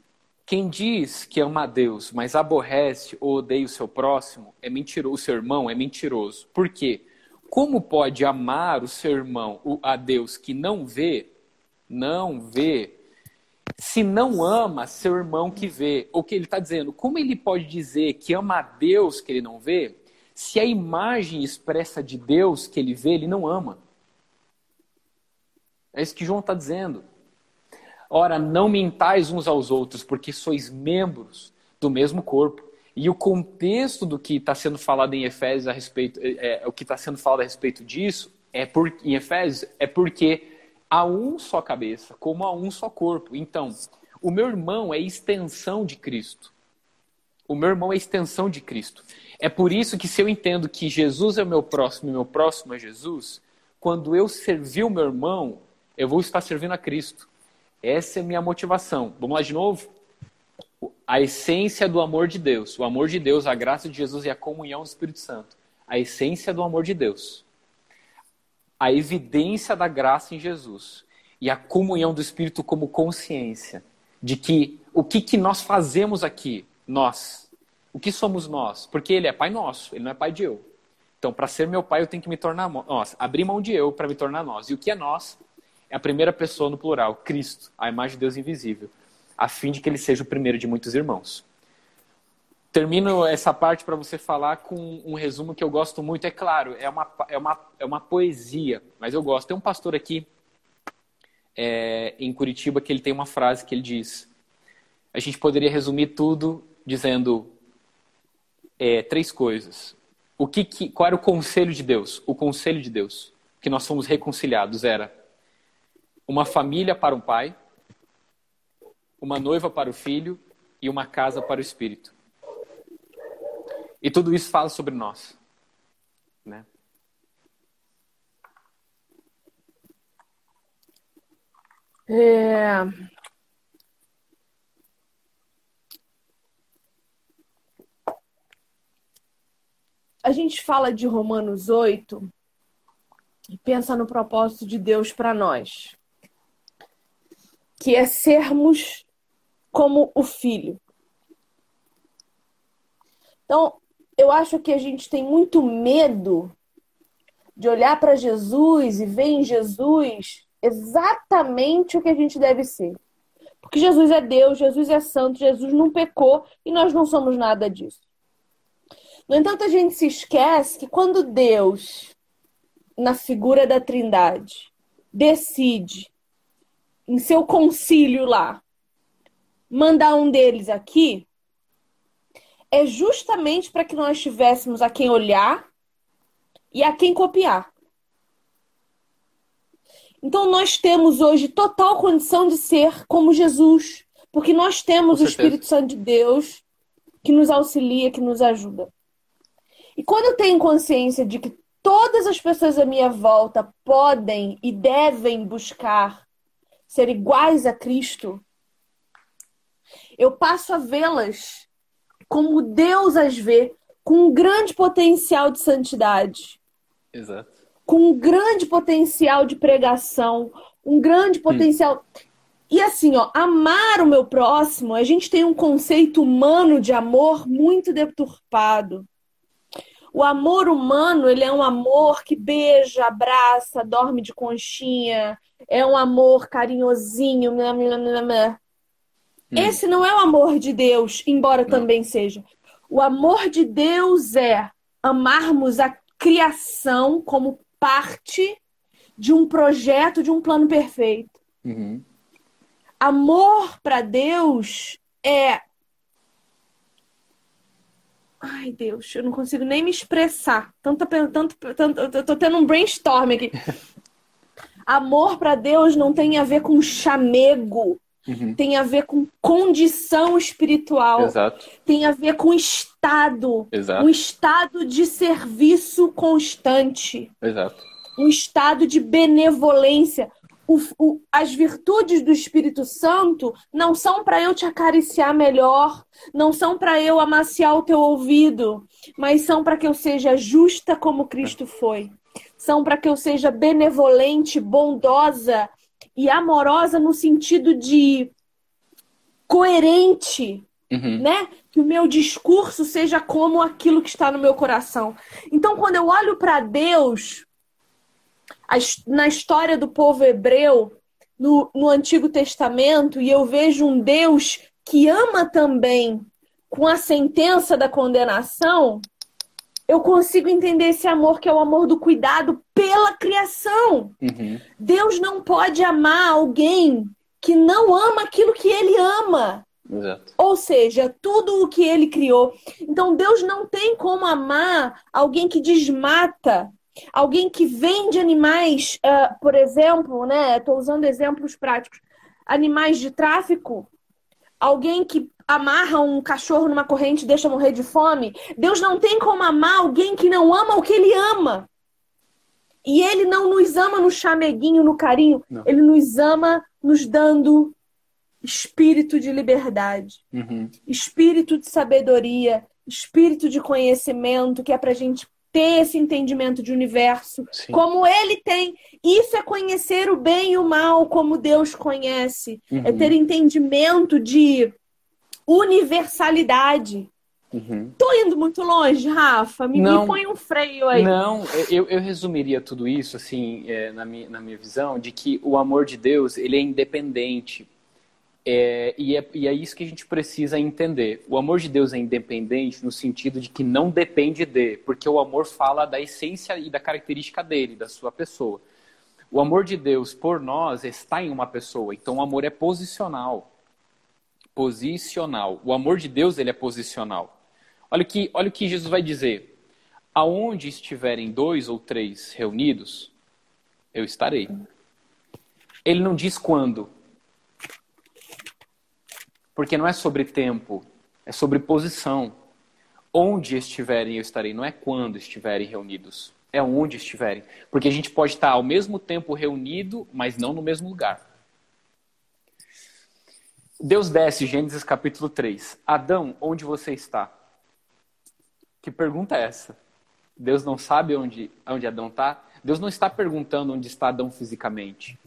quem diz que ama a Deus, mas aborrece ou odeia o seu próximo, é mentiroso, o seu irmão é mentiroso. Por quê? Como pode amar o seu irmão, a Deus que não vê, não vê se não ama seu irmão que vê. O que ele está dizendo? Como ele pode dizer que ama a Deus que ele não vê, se a imagem expressa de Deus que ele vê, ele não ama? É isso que João está dizendo. Ora, não mentais uns aos outros, porque sois membros do mesmo corpo. E o contexto do que está sendo falado em Efésios a respeito, é, é, o que está sendo falado a respeito disso, é por, em Efésios, é porque há um só cabeça, como há um só corpo. Então, o meu irmão é extensão de Cristo. O meu irmão é extensão de Cristo. É por isso que se eu entendo que Jesus é o meu próximo e meu próximo é Jesus, quando eu servir o meu irmão, eu vou estar servindo a Cristo. Essa é a minha motivação. Vamos lá de novo? A essência do amor de Deus. O amor de Deus, a graça de Jesus e a comunhão do Espírito Santo. A essência do amor de Deus. A evidência da graça em Jesus. E a comunhão do Espírito como consciência de que o que, que nós fazemos aqui, nós, o que somos nós? Porque ele é pai nosso, ele não é pai de eu. Então, para ser meu pai, eu tenho que me tornar nós, abrir mão de eu para me tornar nós. E o que é nós? É a primeira pessoa no plural, Cristo, a imagem de Deus invisível, a fim de que ele seja o primeiro de muitos irmãos. Termino essa parte para você falar com um resumo que eu gosto muito. É claro, é uma, é uma, é uma poesia, mas eu gosto. Tem um pastor aqui é, em Curitiba que ele tem uma frase que ele diz: a gente poderia resumir tudo dizendo é, três coisas. O que, que, qual era o conselho de Deus? O conselho de Deus que nós fomos reconciliados era uma família para um pai, uma noiva para o filho e uma casa para o espírito. E tudo isso fala sobre nós, né? É... A gente fala de Romanos 8 e pensa no propósito de Deus para nós, que é sermos como o filho. Então, eu acho que a gente tem muito medo de olhar para Jesus e ver em Jesus exatamente o que a gente deve ser. Porque Jesus é Deus, Jesus é santo, Jesus não pecou e nós não somos nada disso. No entanto, a gente se esquece que quando Deus, na figura da Trindade, decide, em seu concílio lá, mandar um deles aqui, é justamente para que nós tivéssemos a quem olhar e a quem copiar. Então nós temos hoje total condição de ser como Jesus, porque nós temos o Espírito Santo de Deus que nos auxilia, que nos ajuda. E quando eu tenho consciência de que todas as pessoas à minha volta podem e devem buscar ser iguais a Cristo, eu passo a vê-las como Deus as vê, com um grande potencial de santidade. Exato com um grande potencial de pregação, um grande potencial. Hum. E assim, ó, amar o meu próximo, a gente tem um conceito humano de amor muito deturpado. O amor humano, ele é um amor que beija, abraça, dorme de conchinha, é um amor carinhosinho. Blá, blá, blá, blá. Hum. Esse não é o amor de Deus, embora não. também seja. O amor de Deus é amarmos a criação como parte de um projeto, de um plano perfeito. Uhum. Amor para Deus é. Ai, Deus, eu não consigo nem me expressar. Tanto, tanto, tanto, eu tô tendo um brainstorm aqui. *laughs* Amor para Deus não tem a ver com chamego. Uhum. Tem a ver com condição espiritual. Exato. Tem a ver com estado. Exato. Um estado de serviço constante. Exato. Um estado de benevolência. O, o, as virtudes do Espírito Santo não são para eu te acariciar melhor, não são para eu amaciar o teu ouvido, mas são para que eu seja justa como Cristo foi. São para que eu seja benevolente, bondosa e amorosa no sentido de coerente, uhum. né? Que o meu discurso seja como aquilo que está no meu coração. Então, quando eu olho para Deus, na história do povo hebreu, no, no Antigo Testamento, e eu vejo um Deus que ama também com a sentença da condenação, eu consigo entender esse amor que é o amor do cuidado pela criação. Uhum. Deus não pode amar alguém que não ama aquilo que ele ama. Exato. Ou seja, tudo o que ele criou. Então Deus não tem como amar alguém que desmata, alguém que vende animais, ah, por exemplo, né? Estou usando exemplos práticos. Animais de tráfico, alguém que amarra um cachorro numa corrente e deixa morrer de fome. Deus não tem como amar alguém que não ama o que ele ama. E ele não nos ama no chameguinho, no carinho. Não. Ele nos ama nos dando espírito de liberdade, Uhum. espírito de sabedoria, espírito de conhecimento, que é pra gente ter esse entendimento de universo, Sim. como ele tem. Isso é conhecer o bem e o mal, como Deus conhece. É Uhum. ter entendimento de universalidade. Uhum. Tô indo muito longe, Rafa. Me, me Não. põe um freio aí. Não, eu, eu resumiria tudo isso, assim, é, na, minha, na minha visão, de que o amor de Deus, ele é independente. É, e, é, e é isso que a gente precisa entender. O amor de Deus é independente no sentido de que não depende de, porque o amor fala da essência e da característica dele, da sua pessoa. O amor de Deus por nós está em uma pessoa, então o amor é posicional. Posicional. O amor de Deus, ele é posicional. Olha que, olha o que Jesus vai dizer. Aonde estiverem dois ou três reunidos, eu estarei. Ele não diz quando. Porque não é sobre tempo, é sobre posição. Onde estiverem, eu estarei. Não é quando estiverem reunidos, é onde estiverem. Porque a gente pode estar ao mesmo tempo reunido, mas não no mesmo lugar. Deus desce, Gênesis capítulo 3. Adão, onde você está? Que pergunta é essa? Deus não sabe onde, onde Adão está? Deus não está perguntando onde está Adão fisicamente.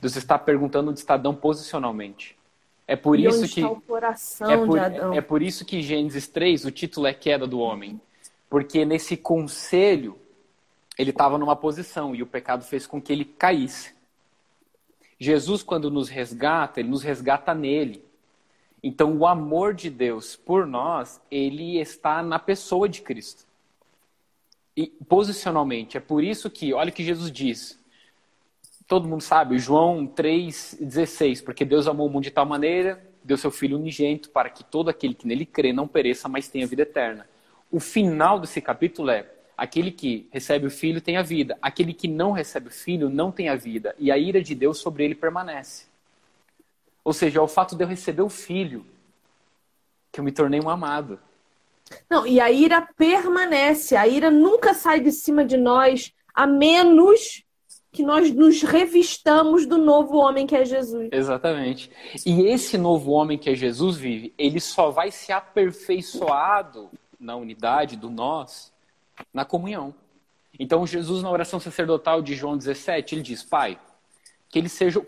Deus está perguntando onde está Adão posicionalmente. É por E isso que está o coração é por, de Adão? é por isso que Gênesis 3, o título é Queda do Homem. Porque nesse conselho, ele estava numa posição e o pecado fez com que ele caísse. Jesus, quando nos resgata, ele nos resgata nele. Então, o amor de Deus por nós, ele está na pessoa de Cristo. E posicionalmente, é por isso que, olha o que Jesus diz. Todo mundo sabe, João 3,16, porque Deus amou o mundo de tal maneira, deu seu Filho unigênito, para que todo aquele que nele crê não pereça, mas tenha vida eterna. O final desse capítulo é: aquele que recebe o Filho tem a vida, aquele que não recebe o Filho não tem a vida, e a ira de Deus sobre ele permanece. Ou seja, é o fato de eu receber o Filho que eu me tornei um amado. Não, e a ira permanece. A ira nunca sai de cima de nós, a menos que nós nos revistamos do novo homem que é Jesus. Exatamente. E esse novo homem que é Jesus vive, ele só vai ser aperfeiçoado na unidade do nós, na comunhão. Então, Jesus, na oração sacerdotal de João 17, ele diz: Pai, que ele seja.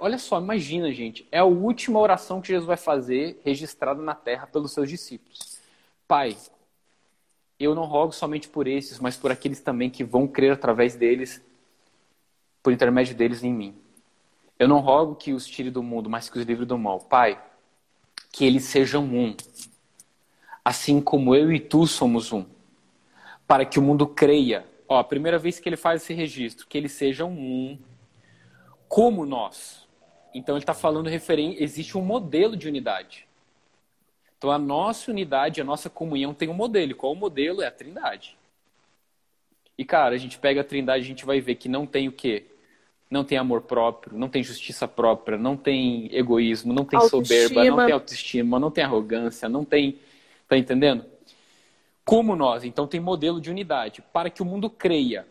Olha só, imagina, gente. É a última oração que Jesus vai fazer registrada na terra pelos seus discípulos. Pai, eu não rogo somente por esses, mas por aqueles também que vão crer através deles, por intermédio deles em mim. Eu não rogo que os tire do mundo, mas que os livre do mal. Pai, que eles sejam um, assim como eu e tu somos um, para que o mundo creia. Ó, a primeira vez que ele faz esse registro, que eles sejam um, como nós. Então ele está falando referente, existe um modelo de unidade. Então a nossa unidade, a nossa comunhão tem um modelo. E qual o modelo? É a Trindade. E cara, a gente pega a Trindade, a gente vai ver que não tem o quê? Não tem amor próprio, não tem justiça própria, não tem egoísmo, não tem soberba, não Autoestima. tem autoestima, não tem arrogância, não tem. Tá entendendo? Como nós, então tem modelo de unidade, para que o mundo creia.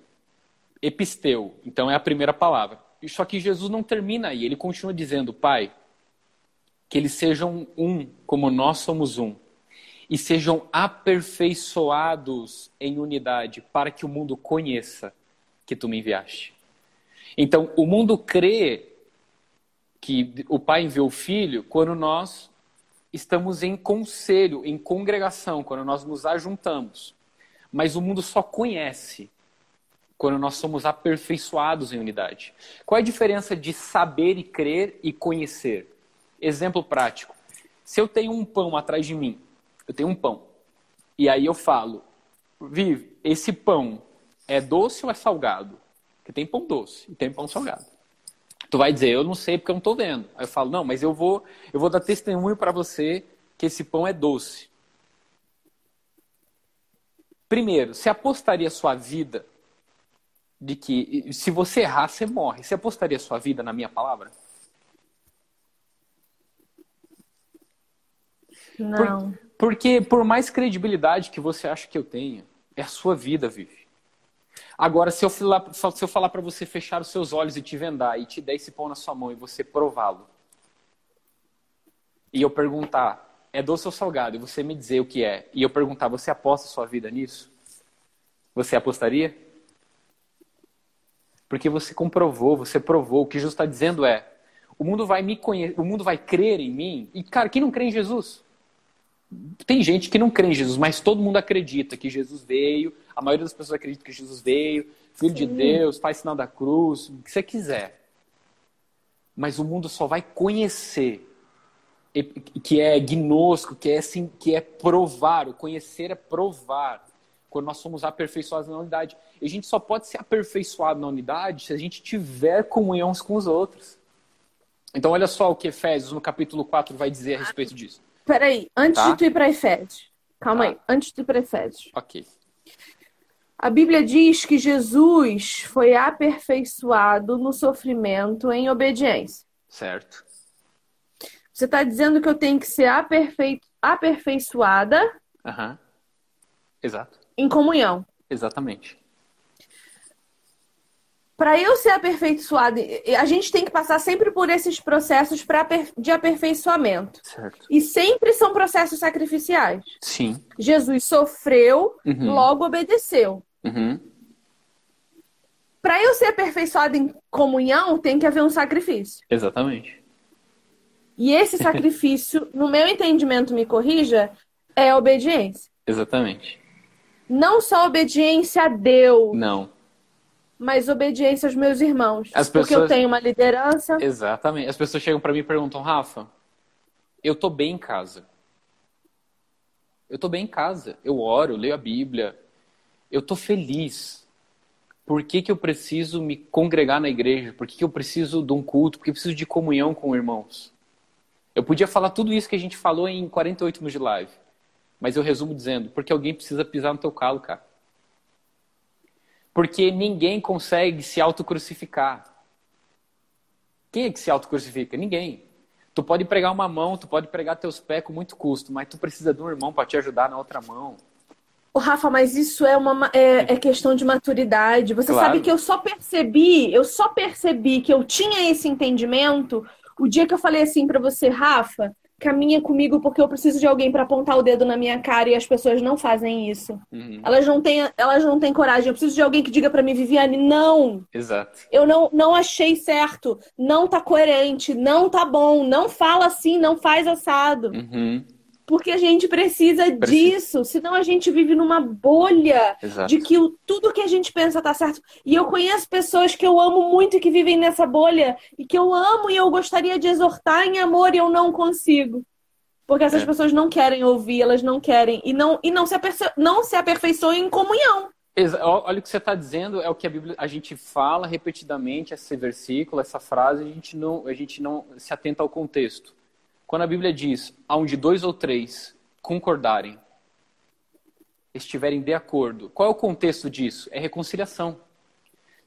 Episteu, então é a primeira palavra. Só que Jesus não termina aí, ele continua dizendo, Pai, que eles sejam um, como nós somos um, e sejam aperfeiçoados em unidade, para que o mundo conheça que tu me enviaste. Então, o mundo crê que o Pai enviou o Filho quando nós estamos em conselho, em congregação, quando nós nos ajuntamos. Mas o mundo só conhece quando nós somos aperfeiçoados em unidade. Qual é a diferença de saber e crer e conhecer? Exemplo prático. Se eu tenho um pão atrás de mim, eu tenho um pão, e aí eu falo, Vive, esse pão é doce ou é salgado? Porque tem pão doce e tem pão salgado. Tu vai dizer, eu não sei porque eu não estou vendo. Aí eu falo, não, mas eu vou, eu vou dar testemunho para você que esse pão é doce. Primeiro, você apostaria sua vida de que se você errar, você morre. Você apostaria sua vida na minha palavra? Não. Por- porque por mais credibilidade que você acha que eu tenha, é a sua vida, Vivi. Agora, se eu falar, se eu falar para você fechar os seus olhos e te vendar e te der esse pão na sua mão e você prová-lo, e eu perguntar, é doce ou salgado? E você me dizer o que é, e eu perguntar, você aposta sua vida nisso? Você apostaria? Porque você comprovou, você provou. O que Jesus está dizendo é: o mundo vai me conhecer, o mundo vai crer em mim. E, cara, quem não crê em Jesus? Tem gente que não crê em Jesus, mas todo mundo acredita que Jesus veio. A maioria das pessoas acredita que Jesus veio, Filho de Deus, faz sinal da cruz, o que você quiser. Mas o mundo só vai conhecer que é gnosco, que é assim, que é provar. O conhecer é provar. Quando nós somos aperfeiçoados na unidade. E a gente só pode ser aperfeiçoado na unidade se a gente tiver comunhão com os outros. Então, olha só o que Efésios, no capítulo 4, vai dizer a respeito disso. Peraí, antes Tá. de tu ir para Efésios. Calma Tá. aí, antes de tu ir para Efésios. Ok. A Bíblia diz que Jesus foi aperfeiçoado no sofrimento em obediência. Certo. Você está dizendo que eu tenho que ser aperfei- aperfeiçoada Aham. Exato. em comunhão. Exatamente. Para eu ser aperfeiçoada, a gente tem que passar sempre por esses processos pra de aperfeiçoamento. Certo. E sempre são processos sacrificiais. Sim. Jesus sofreu, Uhum. logo obedeceu. Uhum. Para eu ser aperfeiçoada em comunhão, tem que haver um sacrifício. Exatamente. E esse *laughs* sacrifício, no meu entendimento, me corrija, é a obediência. Exatamente. Não só obediência a Deus, Não. Mas obediência aos meus irmãos. As Porque eu pessoas- tenho uma liderança. Exatamente. As pessoas chegam pra mim e perguntam, Rafa, eu tô bem em casa. Eu tô bem em casa. Eu oro, eu leio a Bíblia. Eu tô feliz. Por que, que eu preciso me congregar na igreja? Por que, que eu preciso de um culto? Por que eu preciso de comunhão com irmãos? Eu podia falar tudo isso que a gente falou em 48 minutos de live. Mas eu resumo dizendo, porque alguém precisa pisar no teu calo, cara. Porque ninguém consegue se autocrucificar. Quem é que se autocrucifica? Ninguém. Tu pode pregar uma mão, tu pode pregar teus pés com muito custo, mas tu precisa de um irmão para te ajudar na outra mão. Ô, Rafa, mas isso é uma ma- é, é questão de maturidade. Você Claro. sabe que eu só percebi, eu só percebi que eu tinha esse entendimento o dia que eu falei assim pra você, Rafa, caminha comigo porque eu preciso de alguém pra apontar o dedo na minha cara e as pessoas não fazem isso. Uhum. Elas não têm, elas não têm coragem. Eu preciso de alguém que diga pra mim, Viviane, não. Exato. Eu não, não achei certo, não tá coerente, não tá bom, não fala assim, não faz assado. Uhum. Porque a gente precisa, Precisa. disso, senão a gente vive numa bolha Exato. de que o- tudo que a gente pensa tá certo. E eu conheço pessoas que eu amo muito e que vivem nessa bolha e que eu amo e eu gostaria de exortar em amor e eu não consigo. Porque essas É. pessoas não querem ouvir, elas não querem e não, e não, se, aperce- não se aperfeiçoam em comunhão. Exa- ó- Olha o que você está dizendo, é o que a Bíblia, a gente fala repetidamente, esse versículo, essa frase, a gente não, a gente não se atenta ao contexto. Quando a Bíblia diz, aonde dois ou três concordarem, estiverem de acordo, qual é o contexto disso? É reconciliação.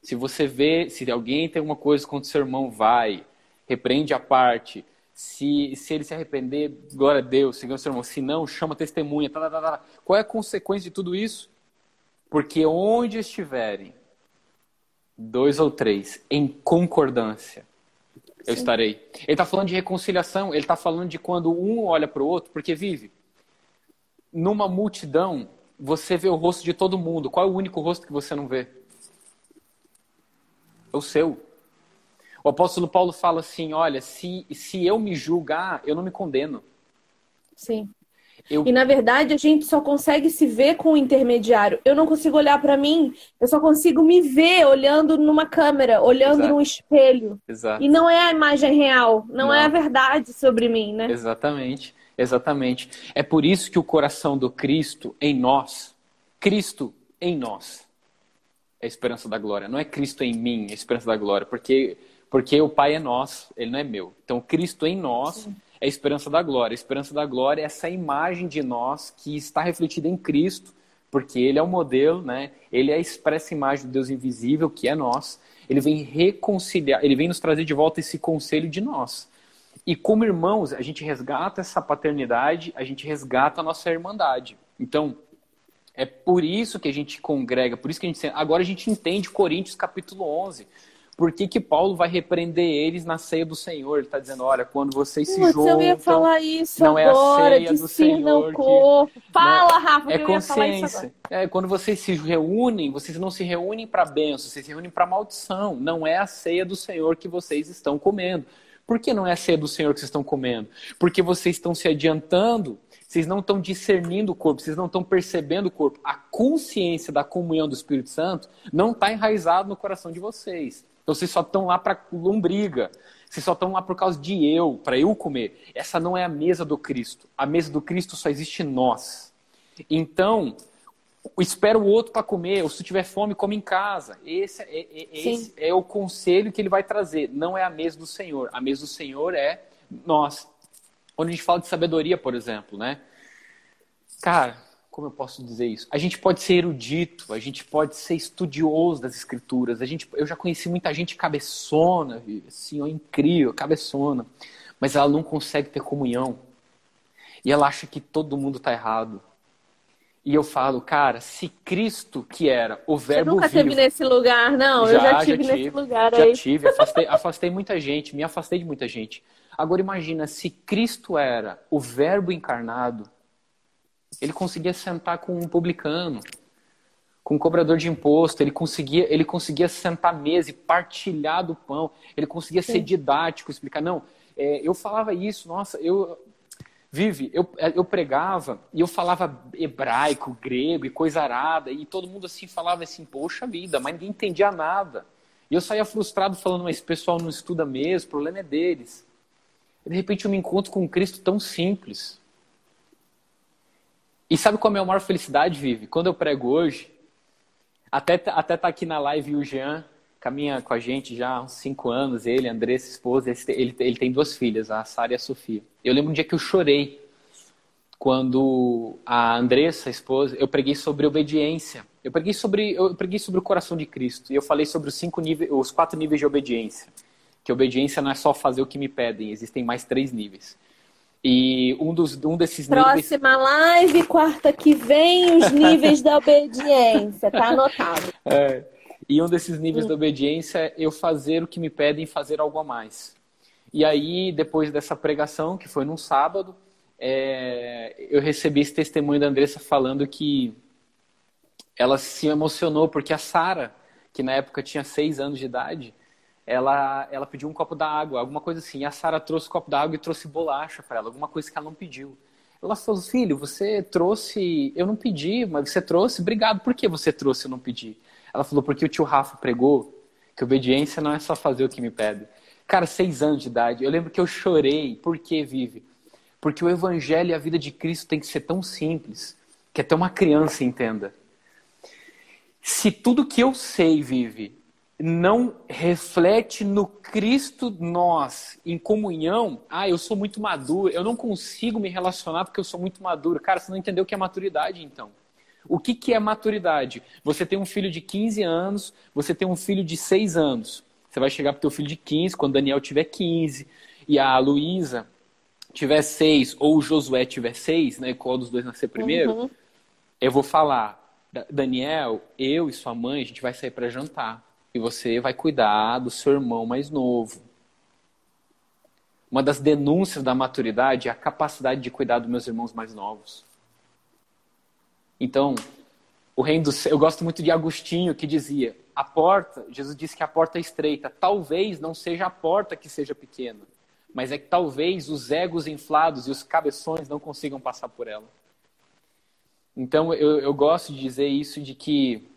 Se você vê, se alguém tem alguma coisa contra o seu irmão, vai, repreende a parte. Se, se ele se arrepender, glória a Deus, siga seu irmão. Se não, chama testemunha. Tá, tá, tá, tá. Qual é a consequência de tudo isso? Porque onde estiverem dois ou três em concordância, eu estarei. Ele está falando de reconciliação, ele está falando de quando um olha para o outro, porque vive. Numa multidão, você vê o rosto de todo mundo. Qual é o único rosto que você não vê? É o seu. O apóstolo Paulo fala assim: olha, se, se eu me julgar, eu não me condeno. Sim. Eu, E na verdade a gente só consegue se ver com o intermediário. Eu não consigo olhar pra mim, eu só consigo me ver olhando numa câmera, olhando Exato. num espelho. Exato. E não é a imagem real, não, Não. é a verdade sobre mim, né? Exatamente, exatamente. É por isso que o coração do Cristo em nós Cristo em nós é a esperança da glória. Não é Cristo em mim, é a esperança da glória, porque porque o Pai é nosso, ele não é meu. Então Cristo em nós Sim. É a esperança da glória. A esperança da glória é essa imagem de nós que está refletida em Cristo, porque ele é o modelo, né? Ele é a expressa imagem do Deus invisível, que é nós. Ele vem reconciliar, ele vem nos trazer de volta esse conselho de nós. E como irmãos, a gente resgata essa paternidade, a gente resgata a nossa irmandade. Então, é por isso que a gente congrega, por isso que a gente. Agora a gente entende Coríntios capítulo 11. Por que, que Paulo vai repreender eles na ceia do Senhor? Ele está dizendo: olha, quando vocês se Putz, juntam. eu ia falar isso não agora, é a ceia do Senhor. corpo. Que, Fala, né, Rafa, é consciência. É, quando vocês se reúnem, vocês não se reúnem para bênção, vocês se reúnem para maldição. Não é a ceia do Senhor que vocês estão comendo. Por que não é a ceia do Senhor que vocês estão comendo? Porque vocês estão se adiantando vocês não estão discernindo o corpo, vocês não estão percebendo o corpo. A consciência da comunhão do Espírito Santo não está enraizada no coração de vocês. Então vocês só estão lá para lombriga. Vocês só estão lá por causa de eu, para eu comer. Essa não é a mesa do Cristo. A mesa do Cristo só existe nós. Então, espera o outro para comer, ou se tiver fome, come em casa. Esse, é, é, esse é o conselho que ele vai trazer. Não é a mesa do Senhor. A mesa do Senhor é nós. Quando a gente fala de sabedoria, por exemplo, né? Cara, como eu posso dizer isso? A gente pode ser erudito, a gente pode ser estudioso das escrituras. A gente, eu já conheci muita gente cabeçona, assim, ó, incrível, cabeçona, mas ela não consegue ter comunhão. E ela acha que todo mundo está errado. E eu falo, cara, se Cristo, que era o verbo Você nunca vivo... esteve nesse lugar, não? Já, eu já tive, já nesse lugar já aí. Já tive, afastei, afastei muita gente, me afastei de muita gente. Agora imagina, se Cristo era o verbo encarnado, ele conseguia sentar com um publicano, com um cobrador de imposto, ele conseguia, ele conseguia sentar à mesa e partilhar do pão, ele conseguia Sim. ser didático, explicar, não, é, eu falava isso, nossa, eu, Vive, eu, eu pregava e eu falava hebraico, grego e coisa arada, e todo mundo assim falava assim, poxa vida, mas ninguém entendia nada. E eu saía frustrado falando, mas esse pessoal não estuda mesmo, o problema é deles. E de repente eu me encontro com um Cristo tão simples. E sabe qual é a minha maior felicidade, Vive? Quando eu prego hoje, até, até tá aqui na live o Jean, caminha com a gente já há uns cinco anos, ele, Andressa, esposa, ele, ele tem duas filhas, a Sara e a Sofia. Eu lembro um dia que eu chorei quando a Andressa, a esposa, eu preguei sobre obediência. Eu preguei sobre, eu preguei sobre o coração de Cristo e eu falei sobre os cinco níveis, os quatro níveis de obediência. Que obediência não é só fazer o que me pedem, existem mais três níveis. E um, dos, um desses Próxima níveis. Próxima live, quarta que vem, os *laughs* níveis da obediência. Tá anotado. É. E um desses níveis hum. de obediência é eu fazer o que me pedem fazer algo a mais. E aí, depois dessa pregação, que foi num sábado, é, eu recebi esse testemunho da Andressa falando que ela se emocionou porque a Sara, que na época tinha seis anos de idade, ela, ela pediu um copo d'água, alguma coisa assim. A Sara trouxe o copo d'água e trouxe bolacha para ela, alguma coisa que ela não pediu. Ela falou, filho, você trouxe, eu não pedi, mas você trouxe, obrigado. Por que você trouxe eu não pedi? Ela falou, porque o tio Rafa pregou que obediência não é só fazer o que me pede. Cara, seis anos de idade, eu lembro que eu chorei. Por que, Vive? Porque o evangelho e a vida de Cristo tem que ser tão simples que até uma criança entenda. Se tudo que eu sei, Vive, não reflete no Cristo nós, em comunhão, ah, eu sou muito maduro, eu não consigo me relacionar porque eu sou muito maduro. Cara, você não entendeu o que é maturidade, então. O que, que é maturidade? Você tem um filho de 15 anos, você tem um filho de 6 anos. Você vai chegar para o teu filho de 15, quando Daniel tiver 15, e a Luísa tiver 6, ou o Josué tiver 6, né, qual dos dois nascer primeiro, uhum. eu vou falar, Daniel, eu e sua mãe, a gente vai sair para jantar. E você vai cuidar do seu irmão mais novo. Uma das denúncias da maturidade é a capacidade de cuidar dos meus irmãos mais novos. Então, o reino do céu, eu gosto muito de Agostinho que dizia: a porta, Jesus disse que a porta é estreita. Talvez não seja a porta que seja pequena, mas é que talvez os egos inflados e os cabeções não consigam passar por ela. Então, eu, eu gosto de dizer isso de que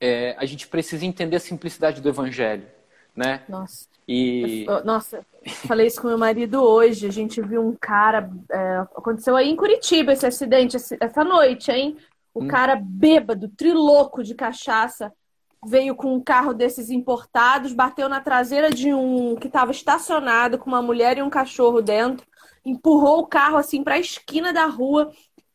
é, a gente precisa entender a simplicidade do evangelho, né? Nossa. E... Nossa, falei isso com meu marido hoje. A gente viu um cara. É, aconteceu aí em Curitiba esse acidente essa noite, hein? O cara bêbado, triloco de cachaça, veio com um carro desses importados, bateu na traseira de um que estava estacionado com uma mulher e um cachorro dentro, empurrou o carro assim para a esquina da rua.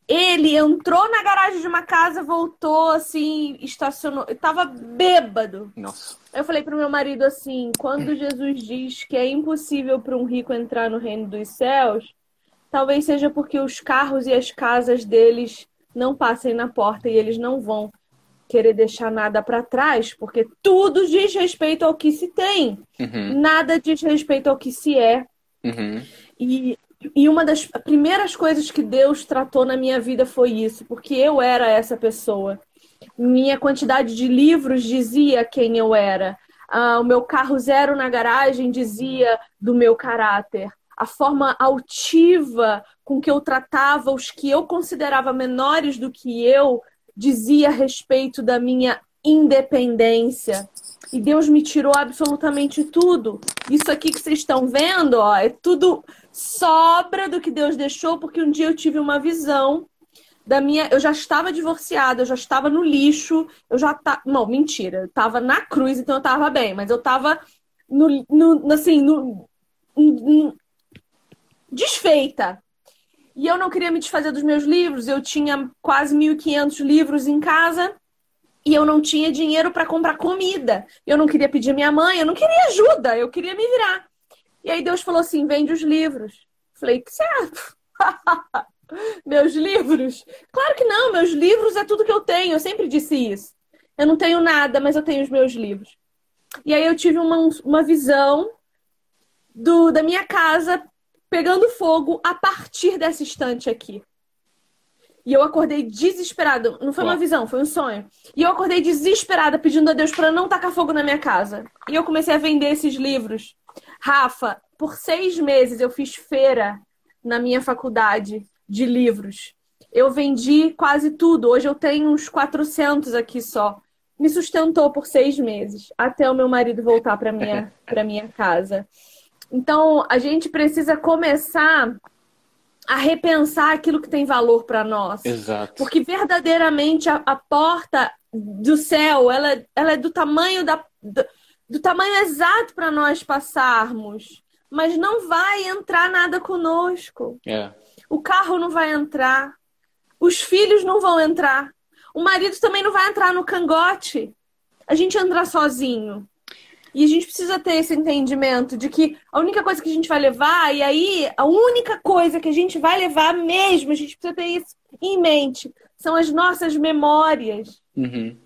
Ele entrou na garagem de uma casa, voltou assim, estacionou, estava bêbado. Nossa. Eu falei pro meu marido assim, quando Jesus diz que é impossível para um rico entrar no reino dos céus, talvez seja porque os carros e as casas deles não passem na porta e eles não vão querer deixar nada para trás, porque tudo diz respeito ao que se tem, Uhum, nada diz respeito ao que se é. uhum, E, e uma das primeiras coisas que Deus tratou na minha vida foi isso, porque eu era essa pessoa. Minha quantidade de livros dizia quem eu era. Ah, o meu carro zero na garagem dizia do meu caráter. A forma altiva com que eu tratava os que eu considerava menores do que eu dizia a respeito da minha independência. E Deus me tirou absolutamente tudo. Isso aqui que vocês estão vendo, ó, é tudo sobra do que Deus deixou, porque um dia eu tive uma visão da minha. Eu já estava divorciada, eu já estava no lixo, eu já tá. Não, mentira, eu estava na cruz, então eu estava bem, mas eu estava no, no, assim, no, no- desfeita. E eu não queria me desfazer dos meus livros, eu tinha quase 1.500 livros em casa e eu não tinha dinheiro para comprar comida. Eu não queria pedir minha mãe, eu não queria ajuda, eu queria me virar. E aí Deus falou assim: vende os livros. Falei, certo. *laughs* meus livros? Claro que não, meus livros é tudo que eu tenho, eu sempre disse isso. Eu não tenho nada, mas eu tenho os meus livros. E aí eu tive uma, uma visão do, da minha casa pegando fogo a partir dessa estante aqui. E eu acordei desesperada. Não foi uma visão, foi um sonho. E eu acordei desesperada pedindo a Deus para não tacar fogo na minha casa. E eu comecei a vender esses livros. Rafa, por seis meses eu fiz feira na minha faculdade de livros. Eu vendi quase tudo. Hoje eu tenho uns 400 aqui só. Me sustentou por seis meses, até o meu marido voltar para minha, *laughs* para minha casa. Então, a gente precisa começar a repensar aquilo que tem valor para nós. Exato. Porque verdadeiramente a, a porta do céu, ela, ela é do tamanho da, do, do tamanho exato para nós passarmos, mas não vai entrar nada conosco. É. O carro não vai entrar, os filhos não vão entrar, o marido também não vai entrar no cangote. A gente entra sozinho. E a gente precisa ter esse entendimento de que a única coisa que a gente vai levar, e aí a única coisa que a gente vai levar mesmo, a gente precisa ter isso em mente, são as nossas memórias. Uhum.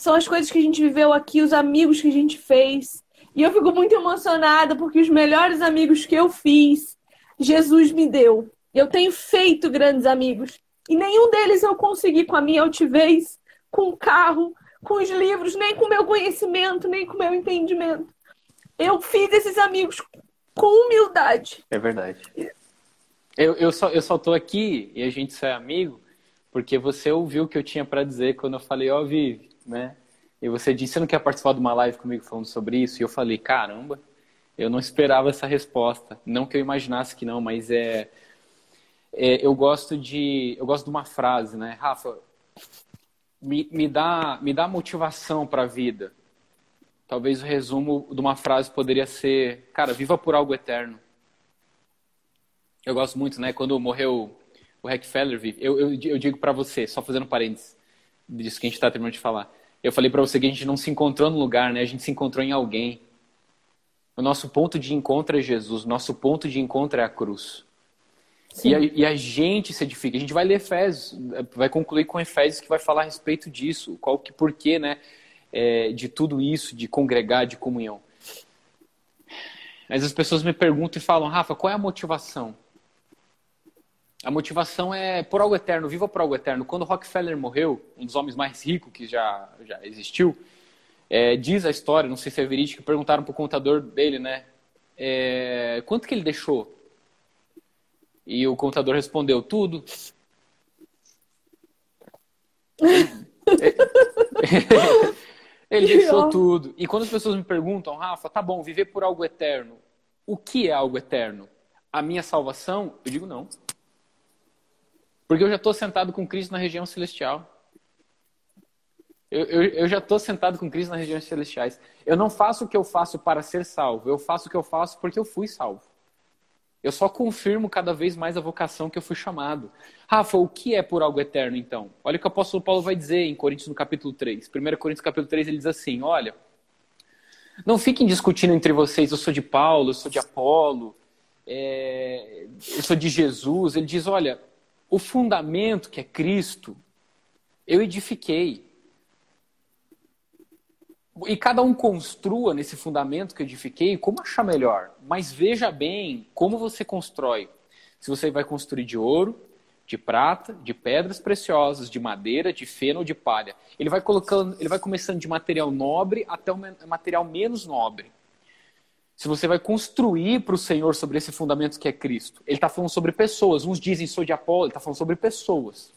São as coisas que a gente viveu aqui, os amigos que a gente fez. E eu fico muito emocionada porque os melhores amigos que eu fiz, Jesus me deu. Eu tenho feito grandes amigos. E nenhum deles eu consegui com a minha altivez, com o carro, com os livros, nem com o meu conhecimento, nem com o meu entendimento. Eu fiz esses amigos com humildade. É verdade. Eu, eu, só, eu só tô aqui e a gente só é amigo porque você ouviu o que eu tinha para dizer quando eu falei, ó, Vivi, né? E você disse, você não quer participar de uma live comigo falando sobre isso? E eu falei, caramba, eu não esperava essa resposta. Não que eu imaginasse que não, mas é, é eu gosto de eu gosto de uma frase, né, Rafa? Me, me dá me dá motivação para a vida. Talvez o resumo de uma frase poderia ser, cara, viva por algo eterno. Eu gosto muito, né? Quando morreu o Rockefeller, eu, eu, eu digo para você, só fazendo parênteses disso que a gente está terminando de falar. Eu falei para você que a gente não se encontrou no lugar, né? A gente se encontrou em alguém. O nosso ponto de encontro é Jesus, nosso ponto de encontro é a cruz. E a, e a, gente se edifica. A gente vai ler Efésios, vai concluir com Efésios que vai falar a respeito disso, qual que porquê, né? É, de tudo isso, de congregar, de comunhão. Mas as pessoas me perguntam e falam, Rafa, qual é a motivação? A motivação é por algo eterno, viva por algo eterno. Quando Rockefeller morreu, um dos homens mais ricos que já, já existiu, é, diz a história, não sei se é verídico, perguntaram para o contador dele, né? É, quanto que ele deixou? E o contador respondeu, tudo. ele *laughs* deixou tudo. E quando as pessoas me perguntam, Rafa, tá bom, viver por algo eterno, o que é algo eterno? A minha salvação? Eu digo não. Porque eu já estou sentado com Cristo na região celestial. Eu, eu, eu já estou sentado com Cristo nas regiões celestiais. Eu não faço o que eu faço para ser salvo. Eu faço o que eu faço porque eu fui salvo. Eu só confirmo cada vez mais a vocação que eu fui chamado. Rafa, o que é por algo eterno, então? Olha o que o apóstolo Paulo vai dizer em Coríntios, no capítulo 3. 1 Coríntios, capítulo 3, ele diz assim: Olha, não fiquem discutindo entre vocês, eu sou de Paulo, eu sou de Apolo, é, eu sou de Jesus. Ele diz: Olha, o fundamento que é Cristo, eu edifiquei. E cada um construa nesse fundamento que eu edifiquei como achar melhor. Mas veja bem como você constrói. Se você vai construir de ouro, de prata, de pedras preciosas, de madeira, de feno ou de palha. Ele vai colocando, ele vai começando de material nobre até o material menos nobre. Se você vai construir para o Senhor sobre esse fundamento que é Cristo, ele está falando sobre pessoas. Uns dizem sou de Apolo, ele está falando sobre pessoas.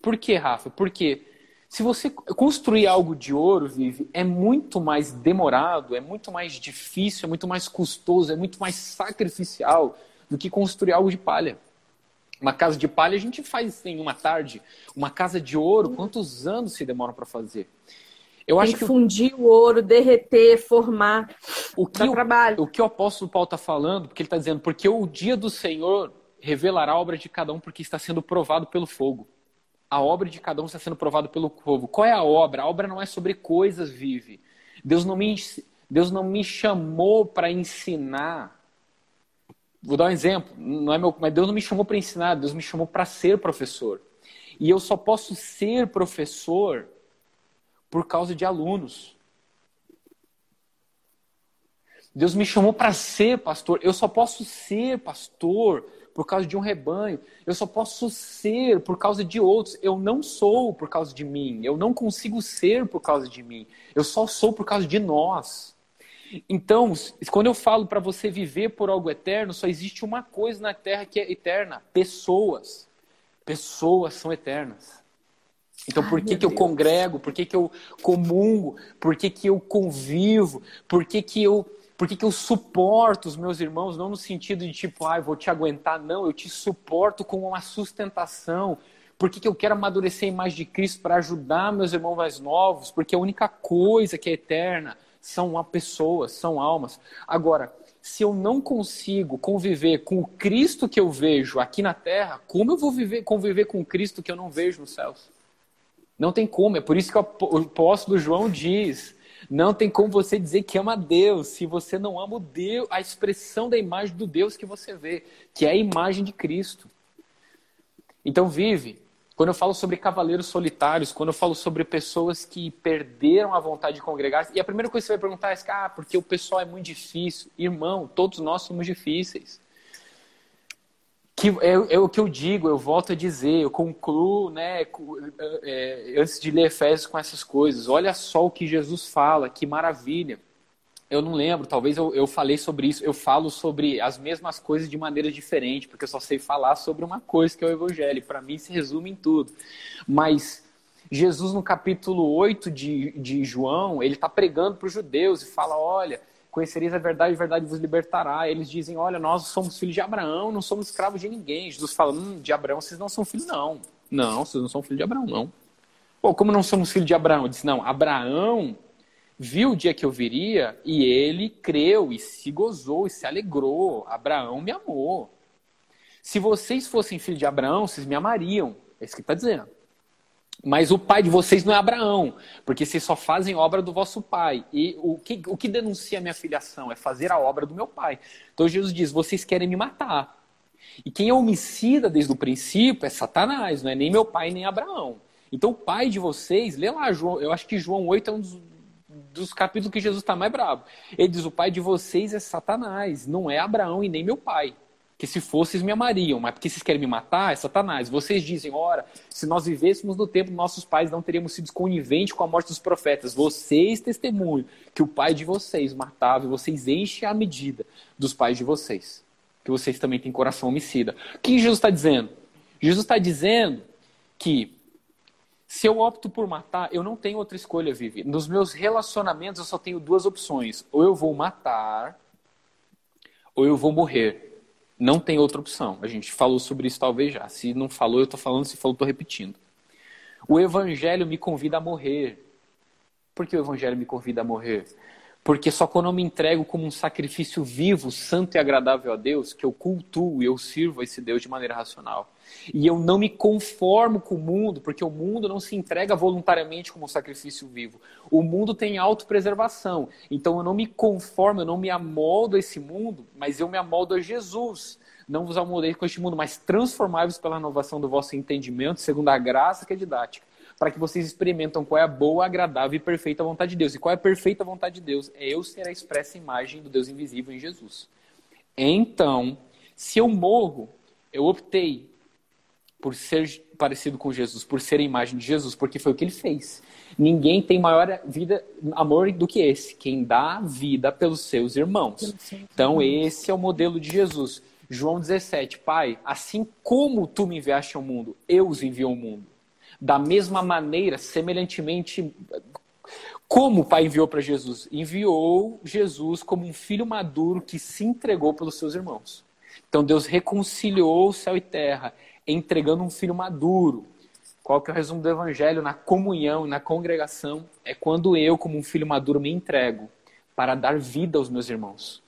Por quê, Rafa? Porque se você construir algo de ouro, Vive, é muito mais demorado, é muito mais difícil, é muito mais custoso, é muito mais sacrificial do que construir algo de palha. Uma casa de palha a gente faz em uma tarde. Uma casa de ouro, quantos anos se demora para fazer? Eu Tem acho que fundir o ouro, derreter, formar. O que, o, trabalho. o que o apóstolo Paulo está falando, porque ele está dizendo, porque o dia do Senhor revelará a obra de cada um, porque está sendo provado pelo fogo a obra de cada um está sendo provada pelo povo. Qual é a obra? A obra não é sobre coisas, vive. Deus não me, Deus não me chamou para ensinar. Vou dar um exemplo. Não é meu, mas Deus não me chamou para ensinar. Deus me chamou para ser professor. E eu só posso ser professor por causa de alunos. Deus me chamou para ser pastor. Eu só posso ser pastor por causa de um rebanho. Eu só posso ser por causa de outros. Eu não sou por causa de mim. Eu não consigo ser por causa de mim. Eu só sou por causa de nós. Então, quando eu falo para você viver por algo eterno, só existe uma coisa na terra que é eterna: pessoas. Pessoas são eternas. Então, por que, que eu congrego? Por que, que eu comungo? Por que, que eu convivo? Por que, que eu por que, que eu suporto os meus irmãos, não no sentido de tipo, ah, vou te aguentar, não, eu te suporto com uma sustentação. Por que, que eu quero amadurecer a imagem de Cristo para ajudar meus irmãos mais novos? Porque a única coisa que é eterna são pessoas, são almas. Agora, se eu não consigo conviver com o Cristo que eu vejo aqui na terra, como eu vou viver, conviver com o Cristo que eu não vejo nos céus? Não tem como. É por isso que o apóstolo João diz não tem como você dizer que ama Deus se você não ama o Deus, a expressão da imagem do Deus que você vê, que é a imagem de Cristo. Então vive. Quando eu falo sobre cavaleiros solitários, quando eu falo sobre pessoas que perderam a vontade de congregar, e a primeira coisa que você vai perguntar é: ah, porque o pessoal é muito difícil. Irmão, todos nós somos difíceis que é, é, o que eu digo, eu volto a dizer, eu concluo, né, é, antes de ler Efésios com essas coisas. Olha só o que Jesus fala, que maravilha. Eu não lembro, talvez eu, eu falei sobre isso. Eu falo sobre as mesmas coisas de maneira diferente, porque eu só sei falar sobre uma coisa que é o Evangelho. Para mim, se resume em tudo. Mas Jesus, no capítulo 8 de, de João, ele está pregando para os judeus e fala: olha conhecereis a verdade, a verdade vos libertará. Eles dizem, olha, nós somos filhos de Abraão, não somos escravos de ninguém. Jesus fala, hum, de Abraão vocês não são filhos, não. Não, vocês não são filhos de Abraão, não. Pô, como não somos filhos de Abraão? Disse, não, Abraão viu o dia que eu viria e ele creu e se gozou e se alegrou. Abraão me amou. Se vocês fossem filhos de Abraão, vocês me amariam. É isso que está dizendo. Mas o pai de vocês não é Abraão, porque vocês só fazem obra do vosso pai. E o que, o que denuncia a minha filiação é fazer a obra do meu pai. Então Jesus diz: vocês querem me matar. E quem é homicida desde o princípio é Satanás, não é nem meu pai nem Abraão. Então o pai de vocês, lê lá, João, eu acho que João 8 é um dos, dos capítulos que Jesus está mais bravo. Ele diz: o pai de vocês é Satanás, não é Abraão e nem meu pai que se fossem me amariam, mas porque vocês querem me matar, é Satanás. Vocês dizem, ora, se nós vivêssemos no tempo nossos pais, não teríamos sido coniventes com a morte dos profetas. Vocês testemunham que o pai de vocês matava e vocês enchem a medida dos pais de vocês. Que vocês também têm coração homicida. O que Jesus está dizendo? Jesus está dizendo que se eu opto por matar, eu não tenho outra escolha, Vivi. Nos meus relacionamentos eu só tenho duas opções. Ou eu vou matar, ou eu vou morrer. Não tem outra opção. A gente falou sobre isso talvez já. Se não falou, eu estou falando. Se falou, estou repetindo. O evangelho me convida a morrer. Por que o Evangelho me convida a morrer? Porque só quando eu me entrego como um sacrifício vivo, santo e agradável a Deus, que eu cultuo e eu sirvo a esse Deus de maneira racional. E eu não me conformo com o mundo, porque o mundo não se entrega voluntariamente como um sacrifício vivo. O mundo tem autopreservação. Então eu não me conformo, eu não me amoldo a esse mundo, mas eu me amoldo a Jesus. Não vos amoldei com este mundo, mas transformai-vos pela renovação do vosso entendimento, segundo a graça que é didática, para que vocês experimentam qual é a boa, agradável e perfeita vontade de Deus. E qual é a perfeita vontade de Deus? É eu ser a expressa imagem do Deus invisível em Jesus. Então, se eu morro, eu optei por ser parecido com Jesus, por ser a imagem de Jesus, porque foi o que ele fez. Ninguém tem maior vida, amor do que esse, quem dá vida pelos seus irmãos. Então, esse é o modelo de Jesus. João 17, Pai, assim como tu me enviaste ao mundo, eu os envio ao mundo. Da mesma maneira, semelhantemente, como o Pai enviou para Jesus? Enviou Jesus como um filho maduro que se entregou pelos seus irmãos. Então Deus reconciliou céu e terra entregando um filho maduro. Qual que é o resumo do evangelho na comunhão, na congregação? É quando eu, como um filho maduro, me entrego para dar vida aos meus irmãos.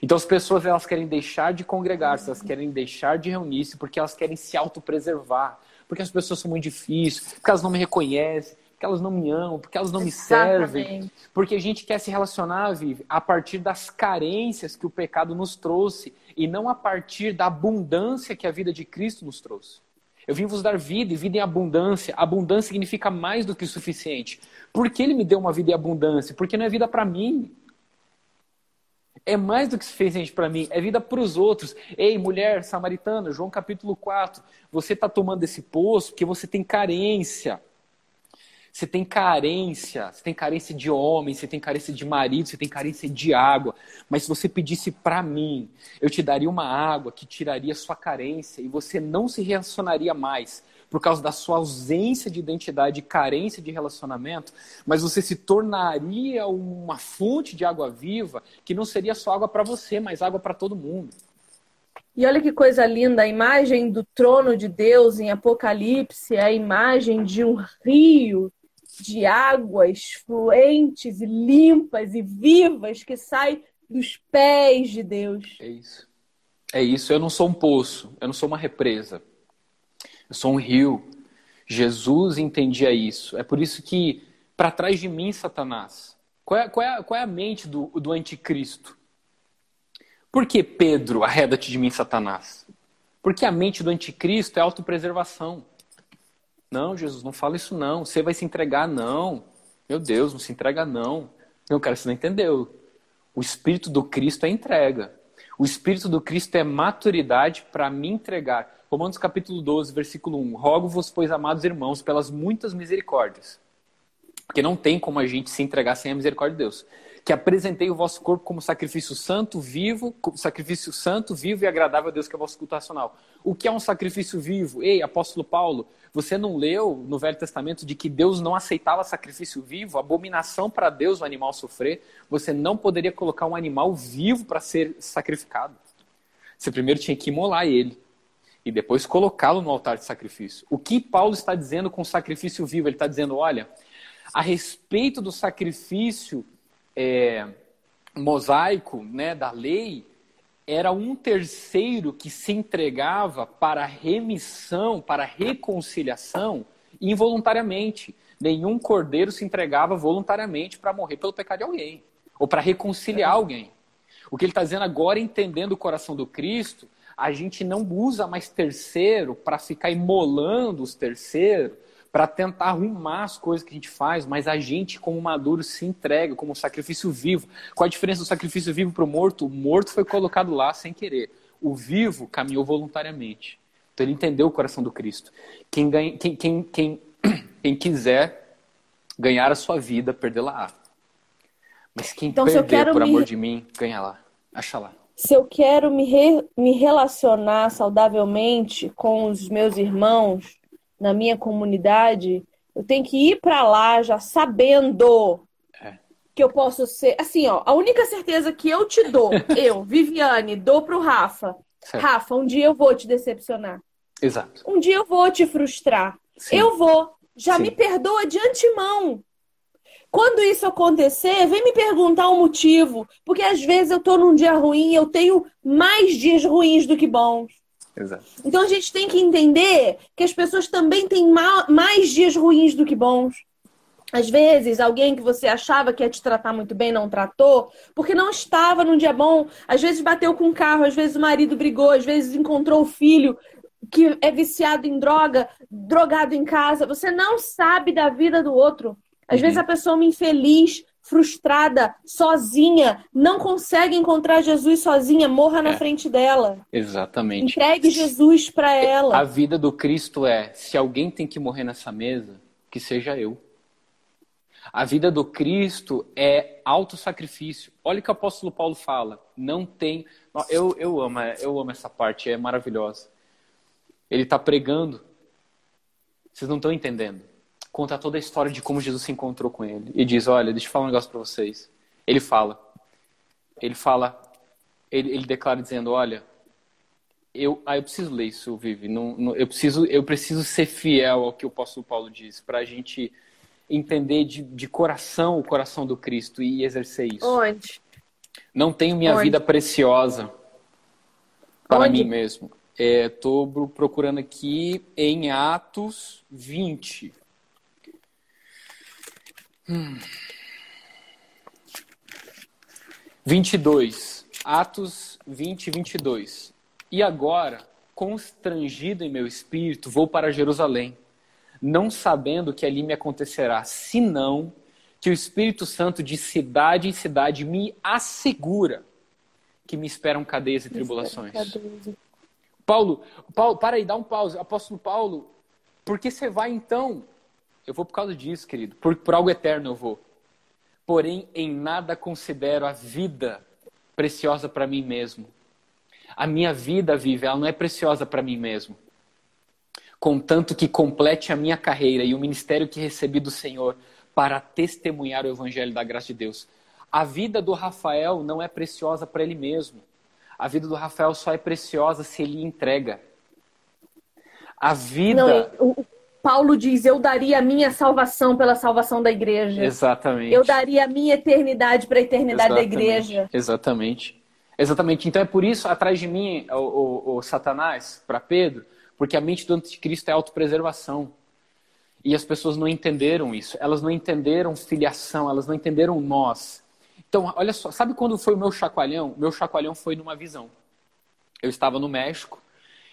Então as pessoas elas querem deixar de congregar-se, elas querem deixar de reunir-se porque elas querem se autopreservar, porque as pessoas são muito difíceis, porque elas não me reconhecem, porque elas não me amam, porque elas não Exatamente. me servem. Porque a gente quer se relacionar, Vive, a partir das carências que o pecado nos trouxe e não a partir da abundância que a vida de Cristo nos trouxe. Eu vim vos dar vida e vida em abundância. Abundância significa mais do que o suficiente. Por que ele me deu uma vida em abundância? Porque não é vida para mim. É mais do que suficiente para mim, é vida para os outros. Ei, mulher samaritana, João capítulo 4, você está tomando esse poço porque você tem carência. Você tem carência, você tem carência de homem, você tem carência de marido, você tem carência de água. Mas se você pedisse para mim, eu te daria uma água que tiraria sua carência e você não se relacionaria mais por causa da sua ausência de identidade e carência de relacionamento, mas você se tornaria uma fonte de água viva que não seria só água para você, mas água para todo mundo. E olha que coisa linda, a imagem do trono de Deus em Apocalipse é a imagem de um rio de águas fluentes e limpas e vivas que sai dos pés de Deus. É isso. É isso. Eu não sou um poço, eu não sou uma represa. Eu sou um rio. Jesus entendia isso. É por isso que, para trás de mim, Satanás. Qual é, qual é, qual é a mente do, do anticristo? Por que Pedro, arreda-te de mim, Satanás? Porque a mente do anticristo é autopreservação. Não, Jesus, não fala isso não. Você vai se entregar, não. Meu Deus, não se entrega, não. Meu cara, você não entendeu. O Espírito do Cristo é entrega. O Espírito do Cristo é maturidade para me entregar. Romanos capítulo 12, versículo 1. Rogo-vos, pois, amados irmãos, pelas muitas misericórdias. Porque não tem como a gente se entregar sem a misericórdia de Deus que apresentei o vosso corpo como sacrifício santo, vivo, sacrifício santo, vivo e agradável a Deus, que é o vosso culto racional. O que é um sacrifício vivo? Ei, apóstolo Paulo, você não leu no Velho Testamento de que Deus não aceitava sacrifício vivo, abominação para Deus o animal sofrer? Você não poderia colocar um animal vivo para ser sacrificado. Você primeiro tinha que imolar ele e depois colocá-lo no altar de sacrifício. O que Paulo está dizendo com sacrifício vivo? Ele está dizendo, olha, a respeito do sacrifício é, mosaico né, da lei, era um terceiro que se entregava para remissão, para reconciliação, involuntariamente. Nenhum cordeiro se entregava voluntariamente para morrer pelo pecado de alguém, ou para reconciliar alguém. O que ele está dizendo agora, entendendo o coração do Cristo, a gente não usa mais terceiro para ficar imolando os terceiros, para tentar arrumar as coisas que a gente faz, mas a gente, como maduro, se entrega como sacrifício vivo. Qual a diferença do sacrifício vivo para o morto? O morto foi colocado lá sem querer. O vivo caminhou voluntariamente. Então ele entendeu o coração do Cristo. Quem, ganha, quem, quem, quem, *clears throat* quem quiser ganhar a sua vida, perdê-la. Mas quem então, perder por me... amor de mim, ganha lá. Acha lá. Se eu quero me, re... me relacionar saudavelmente com os meus irmãos, na minha comunidade, eu tenho que ir para lá já sabendo é. que eu posso ser. Assim, ó, a única certeza que eu te dou, *laughs* eu, Viviane, dou pro Rafa. Certo. Rafa, um dia eu vou te decepcionar. Exato. Um dia eu vou te frustrar. Sim. Eu vou. Já Sim. me perdoa de antemão. Quando isso acontecer, vem me perguntar o motivo. Porque às vezes eu tô num dia ruim, eu tenho mais dias ruins do que bons. Exato. Então a gente tem que entender que as pessoas também têm ma- mais dias ruins do que bons. Às vezes, alguém que você achava que ia te tratar muito bem não tratou, porque não estava num dia bom. Às vezes bateu com o carro, às vezes o marido brigou, às vezes encontrou o filho que é viciado em droga, drogado em casa. Você não sabe da vida do outro. Às Uhum. vezes a pessoa é uma infeliz, frustrada, sozinha, não consegue encontrar Jesus sozinha, morra na É. frente dela. Exatamente. Entregue Jesus para ela. A vida do Cristo é: se alguém tem que morrer nessa mesa, que seja eu. A vida do Cristo é autossacrifício. Olha o que o apóstolo Paulo fala. Não tem. Eu, eu, amo, eu amo essa parte, é maravilhosa. Ele está pregando. Vocês não estão entendendo. Conta toda a história de como Jesus se encontrou com ele. E diz: Olha, deixa eu falar um negócio para vocês. Ele fala. Ele fala. Ele, ele declara dizendo: Olha, eu, ah, eu preciso ler isso, Vivi. Não, não- eu, preciso, eu preciso ser fiel ao que o apóstolo Paulo diz, para a gente entender de, de coração o coração do Cristo e exercer isso. Onde? Não tenho minha Onde? vida preciosa para Onde? mim mesmo. Estou procurando aqui em Atos 20. Hum. 22. Atos 20, 22. E agora, constrangido em meu espírito, vou para Jerusalém, não sabendo que ali me acontecerá, senão que o Espírito Santo de cidade em cidade me assegura que me esperam cadeias e tribulações. Paulo, Paulo, para aí, dá um pause. Apóstolo Paulo, por que você vai então? Eu vou por causa disso, querido. Por, por algo eterno eu vou. Porém, em nada considero a vida preciosa para mim mesmo. A minha vida, vive, ela não é preciosa para mim mesmo. Contanto que complete a minha carreira e o ministério que recebi do Senhor para testemunhar o evangelho da graça de Deus. A vida do Rafael não é preciosa para ele mesmo. A vida do Rafael só é preciosa se ele entrega. A vida. Não, o Paulo diz: Eu daria a minha salvação pela salvação da igreja. Exatamente. Eu daria a minha eternidade para a eternidade da Exatamente. igreja. Exatamente. Exatamente. Então é por isso, atrás de mim, o, o, o Satanás, para Pedro, porque a mente do anticristo é autopreservação. E as pessoas não entenderam isso. Elas não entenderam filiação, elas não entenderam nós. Então, olha só, sabe quando foi o meu chacoalhão? Meu chacoalhão foi numa visão. Eu estava no México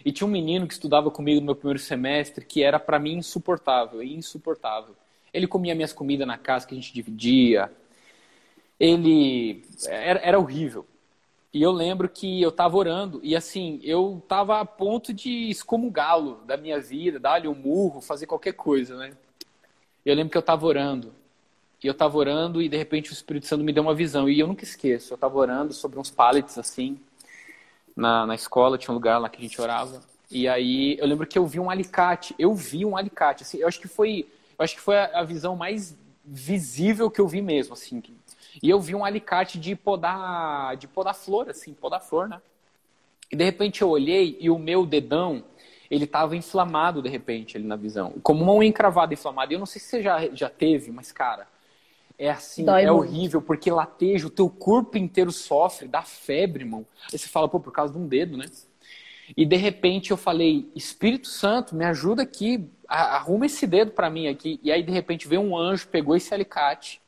e tinha um menino que estudava comigo no meu primeiro semestre que era para mim insuportável, insuportável. Ele comia minhas comidas na casa que a gente dividia. Ele era, era horrível. E eu lembro que eu estava orando e assim, eu estava a ponto de excomungá-lo da minha vida, dar-lhe um murro, fazer qualquer coisa, né? Eu lembro que eu estava orando. E eu estava orando e de repente o Espírito Santo me deu uma visão. E eu nunca esqueço. Eu estava orando sobre uns pallets assim, na, na escola, tinha um lugar lá que a gente orava. E aí eu lembro que eu vi um alicate. Eu vi um alicate. Assim, eu acho que foi, eu acho que foi a, a visão mais visível que eu vi mesmo, assim. E eu vi um alicate de podar, de podar flor, assim, podar flor, né? E de repente eu olhei e o meu dedão, ele estava inflamado de repente ali na visão. Como uma unha encravada inflamada. Eu não sei se você já, já teve, mas cara, é assim, Dói é muito. horrível, porque lateja, o teu corpo inteiro sofre, dá febre, irmão. Aí você fala, pô, por causa de um dedo, né? E de repente eu falei, Espírito Santo, me ajuda aqui, arruma esse dedo para mim aqui. E aí de repente veio um anjo, pegou esse alicate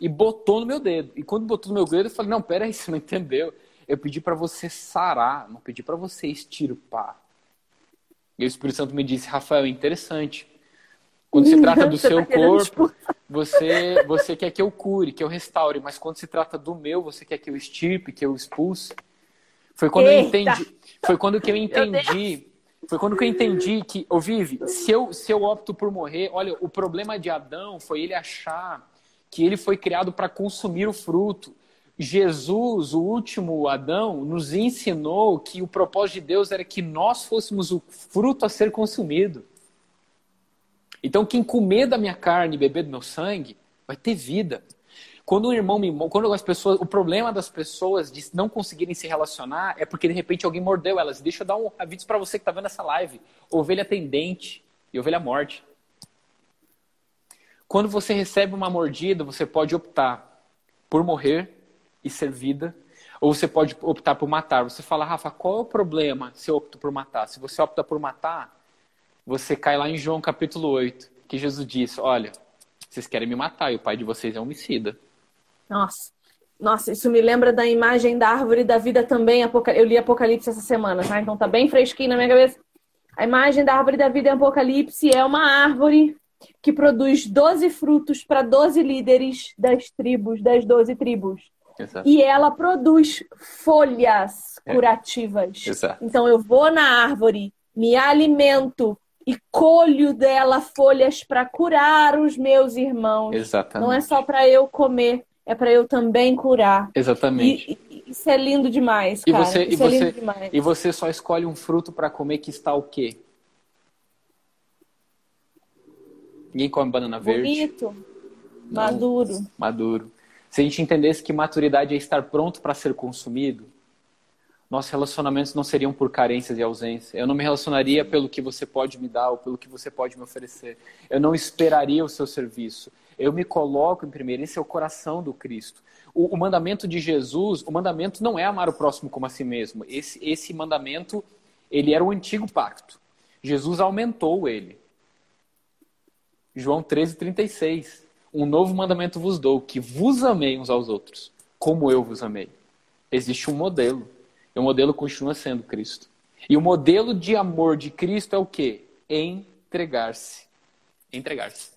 e botou no meu dedo. E quando botou no meu dedo, eu falei, não, peraí, *laughs* você não entendeu. Eu pedi para você sarar, não pedi para você extirpar. E o Espírito Santo me disse, Rafael, é interessante. Quando se trata do seu tá corpo, você, você quer que eu cure, que eu restaure, mas quando se trata do meu, você quer que eu extirpe, que eu expulse. Foi quando eu Eita! entendi. Foi quando que eu entendi. Foi quando que eu entendi que, ô Vivi, se eu, se eu opto por morrer, olha, o problema de Adão foi ele achar que ele foi criado para consumir o fruto. Jesus, o último Adão, nos ensinou que o propósito de Deus era que nós fôssemos o fruto a ser consumido. Então, quem comer da minha carne e beber do meu sangue vai ter vida. Quando um irmão me quando as pessoas, o problema das pessoas de não conseguirem se relacionar é porque de repente alguém mordeu elas. Deixa eu dar um aviso para você que está vendo essa live. Ovelha tem dente e ovelha morde. Quando você recebe uma mordida, você pode optar por morrer e ser vida, ou você pode optar por matar. Você fala, Rafa, qual é o problema se eu opto por matar? Se você opta por matar, você cai lá em João capítulo 8, que Jesus disse: Olha, vocês querem me matar e o pai de vocês é homicida. Nossa. Nossa, isso me lembra da imagem da árvore da vida também. Eu li Apocalipse essa semana, tá? Então tá bem fresquinho na minha cabeça. A imagem da árvore da vida em Apocalipse é uma árvore que produz 12 frutos para 12 líderes das tribos, das 12 tribos. Exato. E ela produz folhas É. curativas. Exato. Então eu vou na árvore, me alimento e colho dela folhas para curar os meus irmãos. Exatamente. Não é só para eu comer, é para eu também curar. Exatamente. E, e- isso é lindo demais, E cara. você- e isso é você- lindo demais. E você só escolhe um fruto para comer que está o quê? Ninguém come banana verde. Bonito, maduro. maduro. Se a gente entendesse que maturidade é estar pronto para ser consumido, nossos relacionamentos não seriam por carências e ausência. Eu não me relacionaria pelo que você pode me dar ou pelo que você pode me oferecer. Eu não esperaria o seu serviço. Eu me coloco em primeiro, esse é o coração do Cristo. O, o mandamento de Jesus, o mandamento não é amar o próximo como a si mesmo. Esse, esse mandamento, ele era o antigo pacto. Jesus aumentou ele. João 13, 36. Um novo mandamento vos dou, que vos amei uns aos outros, como eu vos amei. Existe um modelo. O modelo continua sendo Cristo. E o modelo de amor de Cristo é o quê? Entregar-se. Entregar-se.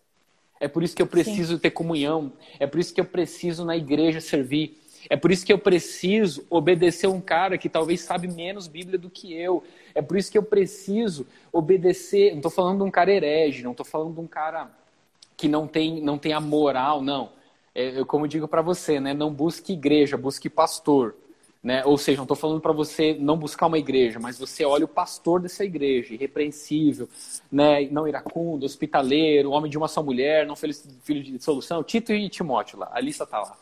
É por isso que eu preciso ter comunhão. É por isso que eu preciso na igreja servir. É por isso que eu preciso obedecer um cara que talvez sabe menos Bíblia do que eu. É por isso que eu preciso obedecer. Não estou falando de um cara herege, não estou falando de um cara que não tem, não tem a moral, não. É, eu, como eu digo para você, né, não busque igreja, busque pastor. Né? Ou seja, não estou falando para você não buscar uma igreja, mas você olha o pastor dessa igreja, irrepreensível, né? não iracundo, hospitaleiro, homem de uma só mulher, não filho, filho de solução, Tito e Timóteo lá, a lista está lá.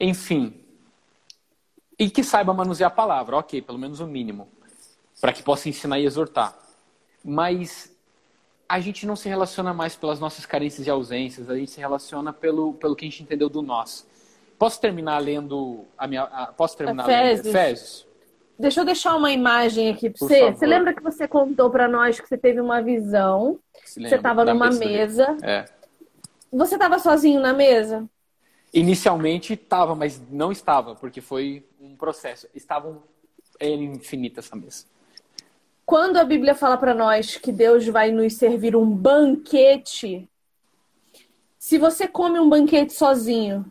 Enfim, e que saiba manusear a palavra, ok, pelo menos o mínimo, para que possa ensinar e exortar. Mas a gente não se relaciona mais pelas nossas carências e ausências, a gente se relaciona pelo, pelo que a gente entendeu do nós. Posso terminar lendo a minha. a- posso terminar Efésios. lendo Efésios? Deixa eu deixar uma imagem aqui para você. favor. Você lembra que você contou para nós que você teve uma visão? Se Você lembra? estava numa mesa. É. Você estava sozinho na mesa? Inicialmente estava, mas não estava, porque foi um processo. Estavam é infinita essa mesa. Quando a Bíblia fala para nós que Deus vai nos servir um banquete, se você come um banquete sozinho,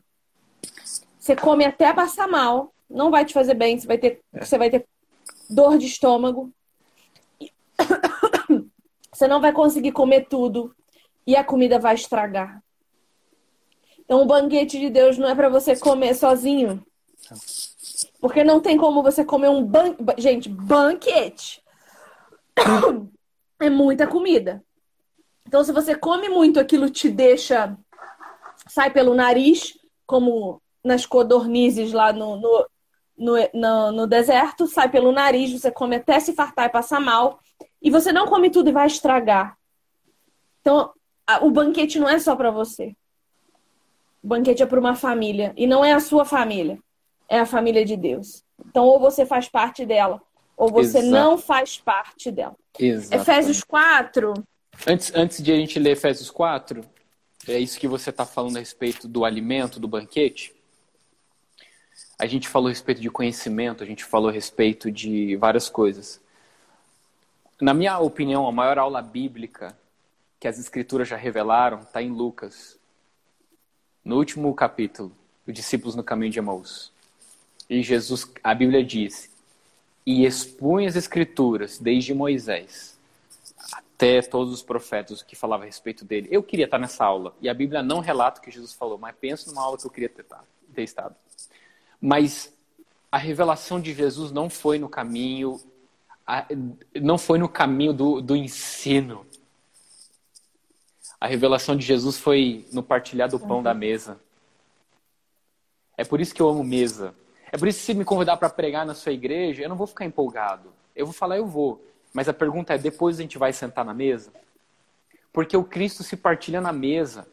você come até passar mal, não vai te fazer bem, você vai ter, você vai ter dor de estômago. *coughs* Você não vai conseguir comer tudo e a comida vai estragar. Então, o banquete de Deus não é para você comer sozinho. Porque não tem como você comer um ban... gente, banquete *coughs* é muita comida. Então, se você come muito, aquilo te deixa. sai pelo nariz, como nas codornizes lá no, no, no, no, no deserto, sai pelo nariz, você come até se fartar e passar mal. E você não come tudo e vai estragar. Então, a- o banquete não é só para você. O banquete é para uma família. E não é a sua família. É a família de Deus. Então, ou você faz parte dela, ou você Exato. não faz parte dela. Exato. Efésios 4. Antes, antes de a gente ler Efésios 4, é isso que você está falando a respeito do alimento, do banquete. A gente falou a respeito de conhecimento, a gente falou a respeito de várias coisas. Na minha opinião, a maior aula bíblica que as escrituras já revelaram está em Lucas, no último capítulo, os discípulos no caminho de Emaús. E Jesus, a Bíblia diz, e expunha as escrituras desde Moisés até todos os profetas que falavam a respeito dele. Eu queria estar nessa aula. E a Bíblia não relata o que Jesus falou, mas penso numa aula que eu queria ter, ter estado. Mas a revelação de Jesus não foi no caminho, não foi no caminho do, do ensino. A revelação de Jesus foi no partilhar do pão da mesa. É por isso que eu amo mesa. É por isso que se me convidar para pregar na sua igreja, eu não vou ficar empolgado. Eu vou falar, eu vou. Mas a pergunta é: depois a gente vai sentar na mesa? Porque o Cristo se partilha na mesa.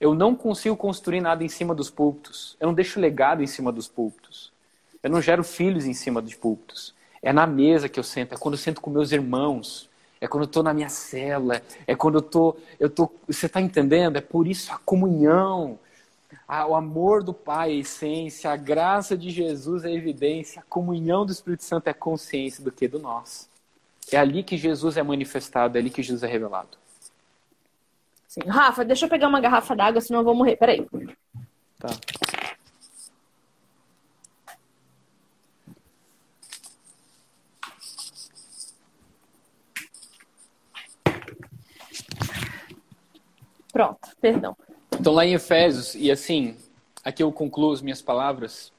Eu não consigo construir nada em cima dos púlpitos. Eu não deixo legado em cima dos púlpitos. Eu não gero filhos em cima dos púlpitos. É na mesa que eu sento, é quando eu sento com meus irmãos, é quando eu estou na minha cela, é quando eu tô, eu tô, você está entendendo? É por isso a comunhão, a, o amor do Pai é a essência, a graça de Jesus é a evidência, a comunhão do Espírito Santo é a consciência do que do nós. É ali que Jesus é manifestado, é ali que Jesus é revelado. Sim. Rafa, deixa eu pegar uma garrafa d'água, senão eu vou morrer. Peraí. Tá. Pronto, perdão. Então, lá em Efésios, e assim, aqui eu concluo as minhas palavras.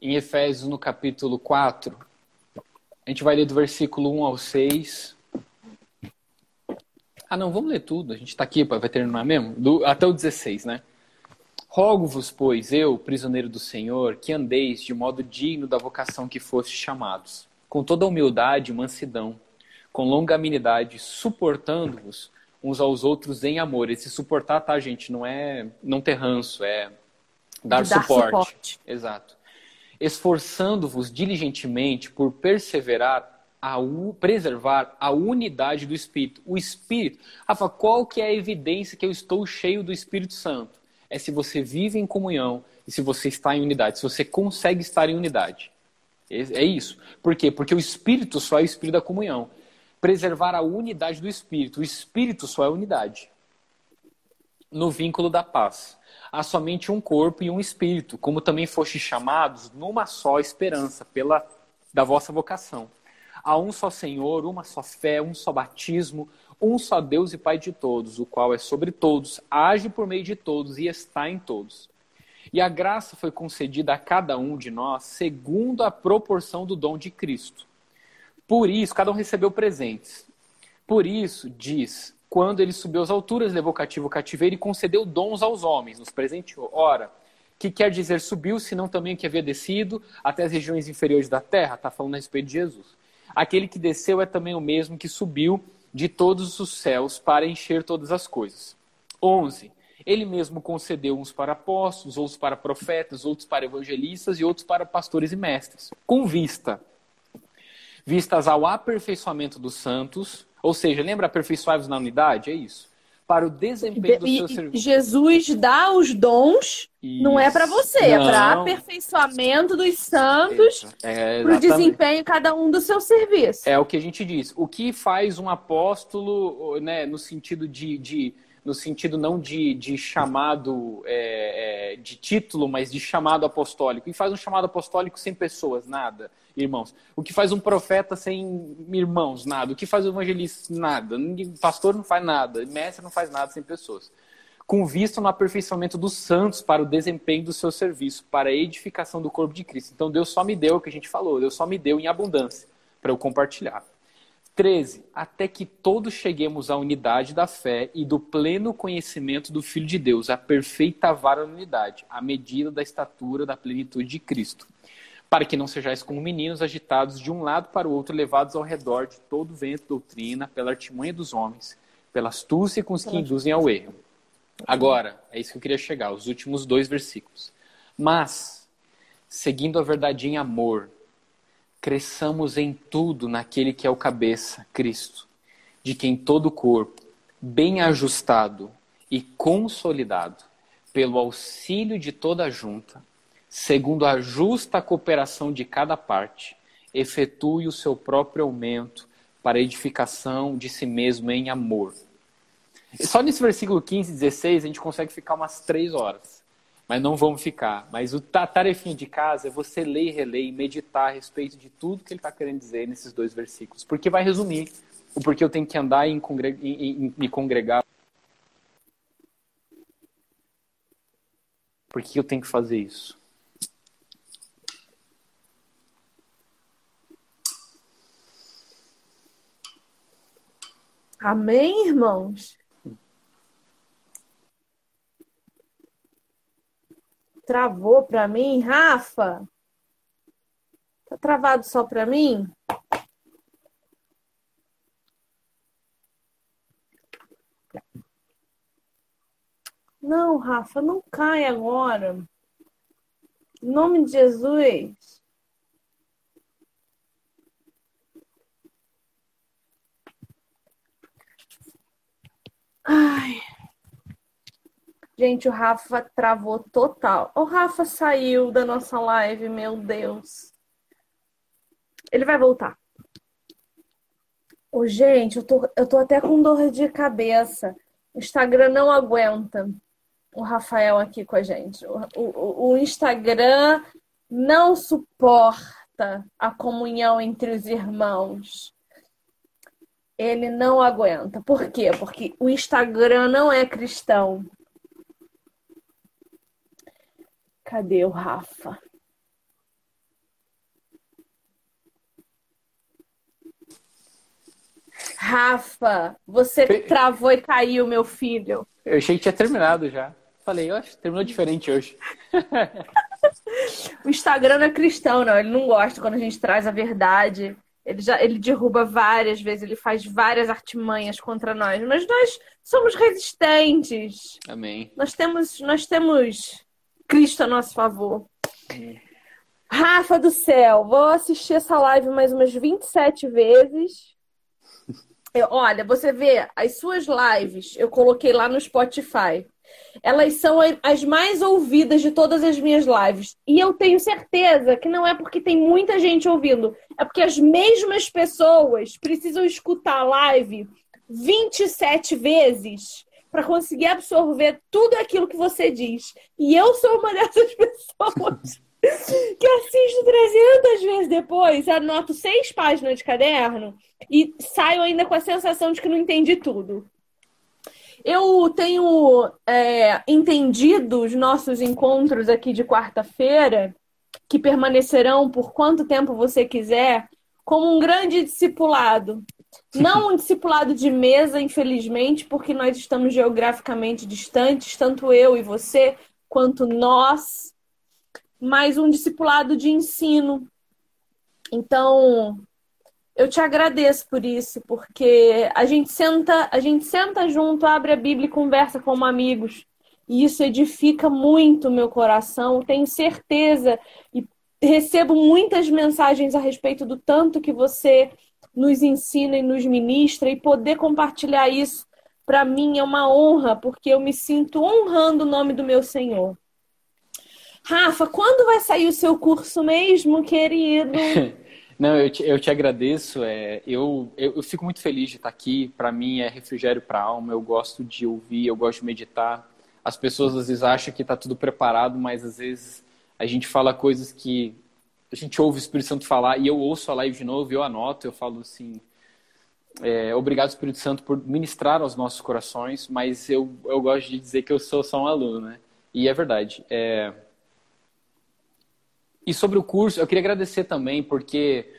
Em Efésios, no capítulo 4, a gente vai ler do versículo 1 ao 6. Ah, não, vamos ler tudo. A gente está aqui, vai terminar mesmo? Do, até o 16, né? Rogo-vos, pois, eu, prisioneiro do Senhor, que andeis de modo digno da vocação que foste chamados, com toda humildade e mansidão, com longanimidade, suportando-vos uns aos outros em amor. Esse suportar, tá, gente? Não é não ter ranço, é dar, dar suporte. suporte. Exato. Esforçando-vos diligentemente por perseverar a preservar a unidade do Espírito. O Espírito. Rafa, qual que é a evidência que eu estou cheio do Espírito Santo? É se você vive em comunhão e se você está em unidade, se você consegue estar em unidade. É é isso. Por quê? Porque o Espírito só é o Espírito da comunhão. Preservar a unidade do Espírito. O Espírito só é unidade. No vínculo da paz. Há somente um corpo e um espírito, como também foste chamados numa só esperança, pela da vossa vocação. Há um só Senhor, uma só fé, um só batismo, um só Deus e Pai de todos, o qual é sobre todos, age por meio de todos e está em todos. E a graça foi concedida a cada um de nós segundo a proporção do dom de Cristo. Por isso, cada um recebeu presentes. Por isso, diz, quando ele subiu às alturas, levou cativo o cativeiro e concedeu dons aos homens, nos presenteou. Ora, que quer dizer subiu, senão também que havia descido até as regiões inferiores da terra? Está falando a respeito de Jesus. Aquele que desceu é também o mesmo que subiu de todos os céus para encher todas as coisas. 11. Ele mesmo concedeu uns para apóstolos, outros para profetas, outros para evangelistas e outros para pastores e mestres, com vista vistas ao aperfeiçoamento dos santos, ou seja, lembra aperfeiçoai-vos na unidade? É isso. Para o desempenho do seu serviço. Jesus dá os dons, não é para você, é para Não. aperfeiçoamento dos santos, É, para o desempenho cada um do seu serviço. É o que a gente diz. O que faz um apóstolo, né, no sentido de, de- no sentido não de, de chamado é, é, de título, mas de chamado apostólico. E faz um chamado apostólico sem pessoas, nada, irmãos. O que faz um profeta sem irmãos, nada. O que faz um evangelista, nada. Pastor não faz nada, mestre não faz nada sem pessoas. Com vista no aperfeiçoamento dos santos para o desempenho do seu serviço, para a edificação do corpo de Cristo. Então Deus só me deu o que a gente falou, Deus só me deu em abundância para eu compartilhar. 13. Até que todos cheguemos à unidade da fé e do pleno conhecimento do Filho de Deus, à perfeita varonilidade, à medida da estatura da plenitude de Cristo. Para que não sejais como meninos agitados de um lado para o outro, levados ao redor de todo vento doutrina, pela artimanha dos homens, pela astúcia com os que induzem ao erro. Agora, é isso que eu queria chegar, os últimos dois versículos. Mas, seguindo a verdade em amor, cresçamos em tudo naquele que é o cabeça, Cristo, de quem todo o corpo, bem ajustado e consolidado, pelo auxílio de toda a junta, segundo a justa cooperação de cada parte, efetue o seu próprio aumento para edificação de si mesmo em amor. E Só nesse versículo 15 e 16 a gente consegue ficar umas três horas. Mas não vamos ficar. Mas o ta- tarefinha de casa é você ler e reler e meditar a respeito de tudo que ele está querendo dizer nesses dois versículos. Porque vai resumir o porquê eu tenho que andar e em congre- em- em- me congregar. Por que eu tenho que fazer isso? Amém, irmãos? Travou para mim, Rafa? Tá travado só para mim? Não, Rafa, não cai agora. Em nome de Jesus. Ai. Gente, o Rafa travou total. O Rafa saiu da nossa live, meu Deus. Ele vai voltar. Ô, gente, eu tô, eu tô até com dor de cabeça. O Instagram não aguenta o Rafael aqui com a gente. O, o, o Instagram não suporta a comunhão entre os irmãos. Ele não aguenta. Por quê? Porque o Instagram não é cristão. Cadê o Rafa? Rafa, você travou e caiu, meu filho. Eu achei que tinha terminado já. Falei, eu acho que terminou diferente hoje. *laughs* o Instagram não é cristão, não. Ele não gosta quando a gente traz a verdade. Ele já ele derruba várias vezes, ele faz várias artimanhas contra nós, mas nós somos resistentes. Amém. Nós temos nós temos Cristo a nosso favor. Rafa do céu, vou assistir essa live mais umas 27 vezes. Eu, olha, você vê as suas lives, eu coloquei lá no Spotify. Elas são as mais ouvidas de todas as minhas lives. E eu tenho certeza que não é porque tem muita gente ouvindo, é porque as mesmas pessoas precisam escutar a live 27 vezes para conseguir absorver tudo aquilo que você diz. E eu sou uma *laughs* dessas pessoas que assisto 300 vezes depois, anoto seis páginas de caderno e saio ainda com a sensação de que não entendi tudo. Eu tenho é, entendido os nossos encontros aqui de quarta-feira, que permanecerão por quanto tempo você quiser, como um grande discipulado. Não um discipulado de mesa, infelizmente, porque nós estamos geograficamente distantes, tanto eu e você, quanto nós, mas um discipulado de ensino. Então, eu te agradeço por isso, porque a gente senta, a gente senta junto, abre a Bíblia e conversa como amigos. E isso edifica muito o meu coração. Tenho certeza e recebo muitas mensagens a respeito do tanto que você nos ensina e nos ministra e poder compartilhar isso para mim é uma honra, porque eu me sinto honrando o nome do meu Senhor. Rafa, quando vai sair o seu curso mesmo, querido? *laughs* Não, eu te, eu te agradeço. É, eu, eu, eu, fico muito feliz de estar aqui. Para mim é refrigério para a alma. Eu gosto de ouvir, eu gosto de meditar. As pessoas às vezes acham que está tudo preparado, mas às vezes a gente fala coisas que a gente ouve o Espírito Santo falar e eu ouço a live de novo, eu anoto, eu falo assim: é, obrigado Espírito Santo por ministrar aos nossos corações, mas eu, eu gosto de dizer que eu sou só um aluno, né? E é verdade. É, e sobre o curso, eu queria agradecer também, porque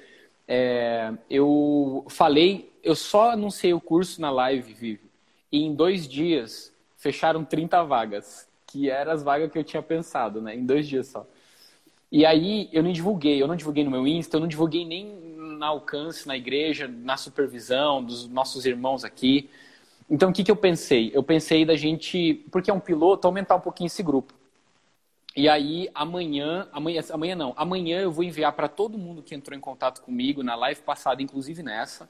é, eu falei, eu só anunciei o curso na live, Vivi, e em dois dias fecharam 30 vagas, que eram as vagas que eu tinha pensado, né? Em dois dias só. E aí eu não divulguei, eu não divulguei no meu Insta, eu não divulguei nem na alcance, na igreja, na supervisão dos nossos irmãos aqui. Então o que, que eu pensei? Eu pensei da gente, porque é um piloto, aumentar um pouquinho esse grupo. E aí, amanhã, amanhã, amanhã não, amanhã eu vou enviar para todo mundo que entrou em contato comigo na live passada, inclusive nessa.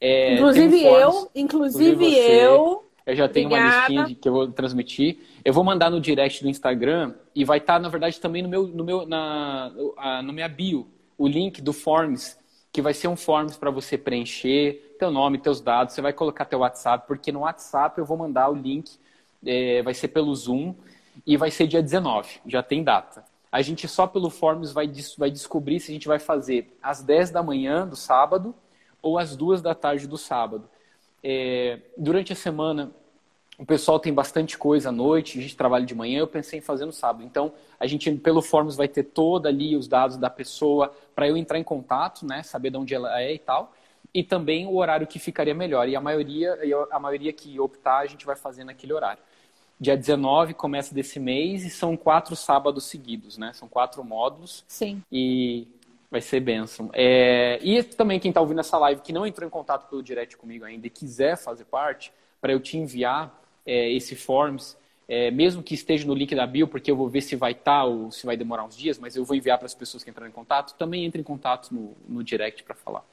É, inclusive eu, inclusive, inclusive eu. Eu já tenho Obrigada. uma listinha de, que eu vou transmitir. Eu vou mandar no direct do Instagram e vai estar, tá, na verdade, também no meu, no meu, na, no minha bio, o link do Forms, que vai ser um Forms para você preencher teu nome, teus dados. Você vai colocar teu WhatsApp, porque no WhatsApp eu vou mandar o link, é, vai ser pelo Zoom e vai ser dia 19, já tem data. A gente só pelo Forms vai, vai descobrir se a gente vai fazer às 10 da manhã do sábado ou às 2 da tarde do sábado. É, durante a semana, o pessoal tem bastante coisa à noite, a gente trabalha de manhã, eu pensei em fazer no sábado. Então, a gente pelo Forms vai ter toda ali os dados da pessoa para eu entrar em contato, né, saber de onde ela é e tal, e também o horário que ficaria melhor. E a maioria, a maioria que optar, a gente vai fazer naquele horário. Dia 19 começa desse mês e são quatro sábados seguidos, né? São quatro módulos. Sim. E vai ser bênção. É... E também quem está ouvindo essa live que não entrou em contato pelo direct comigo ainda e quiser fazer parte, para eu te enviar é, esse forms, é, mesmo que esteja no link da bio, porque eu vou ver se vai estar ou se vai demorar uns dias, mas eu vou enviar para as pessoas que entraram em contato, também entre em contato no, no direct para falar.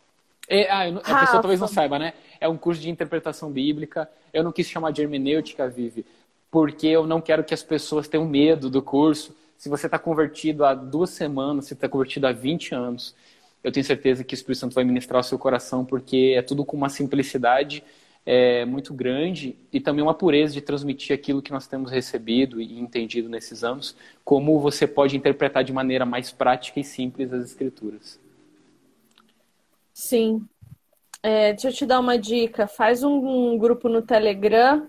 É, ah, não, a pessoa talvez não saiba, né? É um curso de interpretação bíblica. Eu não quis chamar de hermenêutica, Vivi, porque eu não quero que as pessoas tenham medo do curso. Se você está convertido há duas semanas, se está convertido há 20 anos, eu tenho certeza que o Espírito Santo vai ministrar o seu coração, porque é tudo com uma simplicidade é, muito grande e também uma pureza de transmitir aquilo que nós temos recebido e entendido nesses anos, como você pode interpretar de maneira mais prática e simples as Escrituras. Sim. É, deixa eu te dar uma dica. Faz um, um grupo no Telegram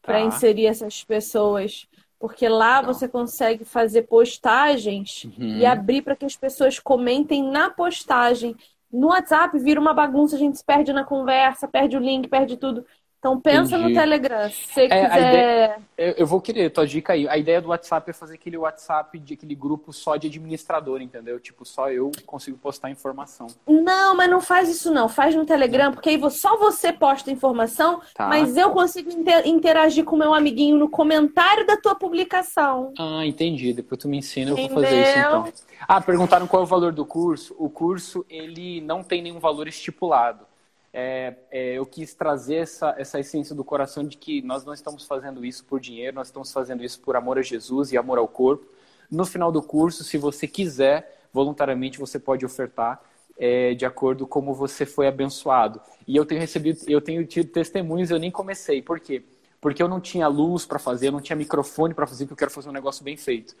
para Tá. inserir essas pessoas. Porque lá Legal. você consegue fazer postagens Uhum. e abrir para que as pessoas comentem na postagem. No WhatsApp vira uma bagunça, a gente se perde na conversa, perde o link, perde tudo. Então pensa no Entendi. Telegram. Se você É, quiser. Eu, eu vou querer tua dica aí. A ideia do WhatsApp é fazer aquele WhatsApp de aquele grupo só de administrador, entendeu? Tipo, só eu consigo postar informação. Não, mas não faz isso não. Faz no Telegram, porque aí só você posta informação, Tá. mas eu consigo inter- interagir com o meu amiguinho no comentário da tua publicação. Ah, entendi. Depois tu me ensina, eu vou fazer isso então. Ah, perguntaram qual é o valor do curso. O curso, ele não tem nenhum valor estipulado. É, é, eu quis trazer essa, essa essência do coração de que nós não estamos fazendo isso por dinheiro, nós estamos fazendo isso por amor a Jesus e amor ao corpo. No final do curso, se você quiser, voluntariamente você pode ofertar é, de acordo como você foi abençoado. E eu tenho recebido, eu tenho tido testemunhos, eu nem comecei. Por quê? Porque eu não tinha luz para fazer, eu não tinha microfone para fazer, porque eu quero fazer um negócio bem feito.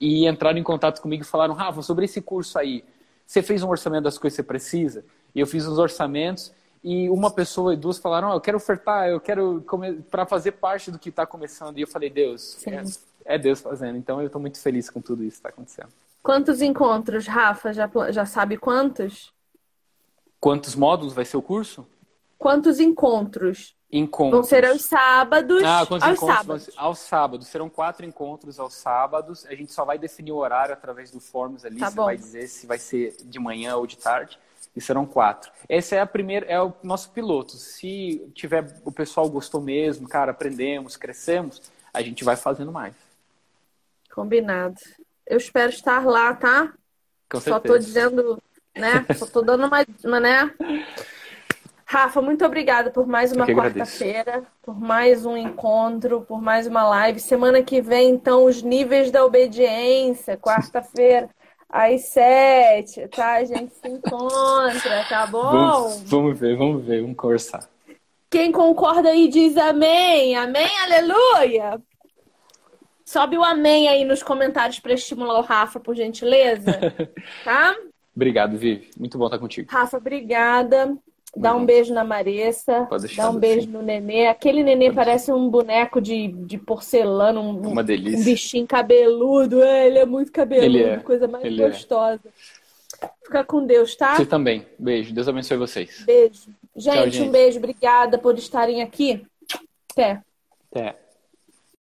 E entraram em contato comigo e falaram, Rafa, sobre esse curso aí, você fez um orçamento das coisas que você precisa? E eu fiz os orçamentos e uma pessoa e duas falaram, "Ó, eu quero ofertar, eu quero para fazer parte do que está começando. E eu falei, Deus, é, é Deus fazendo. Então eu estou muito feliz com tudo isso que está acontecendo. Quantos encontros, Rafa? Já, já sabe quantos? Quantos módulos vai ser o curso? Quantos encontros? Encontros. Vão ser aos sábados. Ah, quantos aos encontros? sábados. ser? Aos sábados. Serão quatro encontros aos sábados. A gente só vai definir o horário através do Forms ali. Tá Você bom. vai dizer se vai ser de manhã ou de tarde. E serão quatro. Esse é a primeira, é o nosso piloto. Se tiver o pessoal gostou mesmo, cara, aprendemos, crescemos, a gente vai fazendo mais. Combinado. Eu espero estar lá, tá? Com Só certeza. tô dizendo, né? Só tô dando uma, uma, né? Rafa, muito obrigada por mais uma quarta-feira, por mais um encontro, por mais uma live. Semana que vem, então, os níveis da obediência. Quarta-feira, às sete, tá? A gente se encontra, tá bom? Vamos, vamos ver, vamos ver, vamos conversar. Quem concorda aí diz amém. Amém, aleluia. Sobe o amém aí nos comentários para estimular o Rafa, por gentileza. *laughs* Tá? Obrigado, Vivi. Muito bom estar contigo. Rafa, obrigada. Dá um beijo na Maressa. Pode deixar, Dá um beijo sim. no nenê. Aquele nenê parece um boneco de, de porcelana, um, um bichinho cabeludo. É, Ele é muito cabeludo, é. coisa mais Ele é. gostosa. Fica com Deus, tá? Você também. Beijo. Deus abençoe vocês. Beijo. Gente, gente. um beijo. Obrigada por estarem aqui. Até. Até.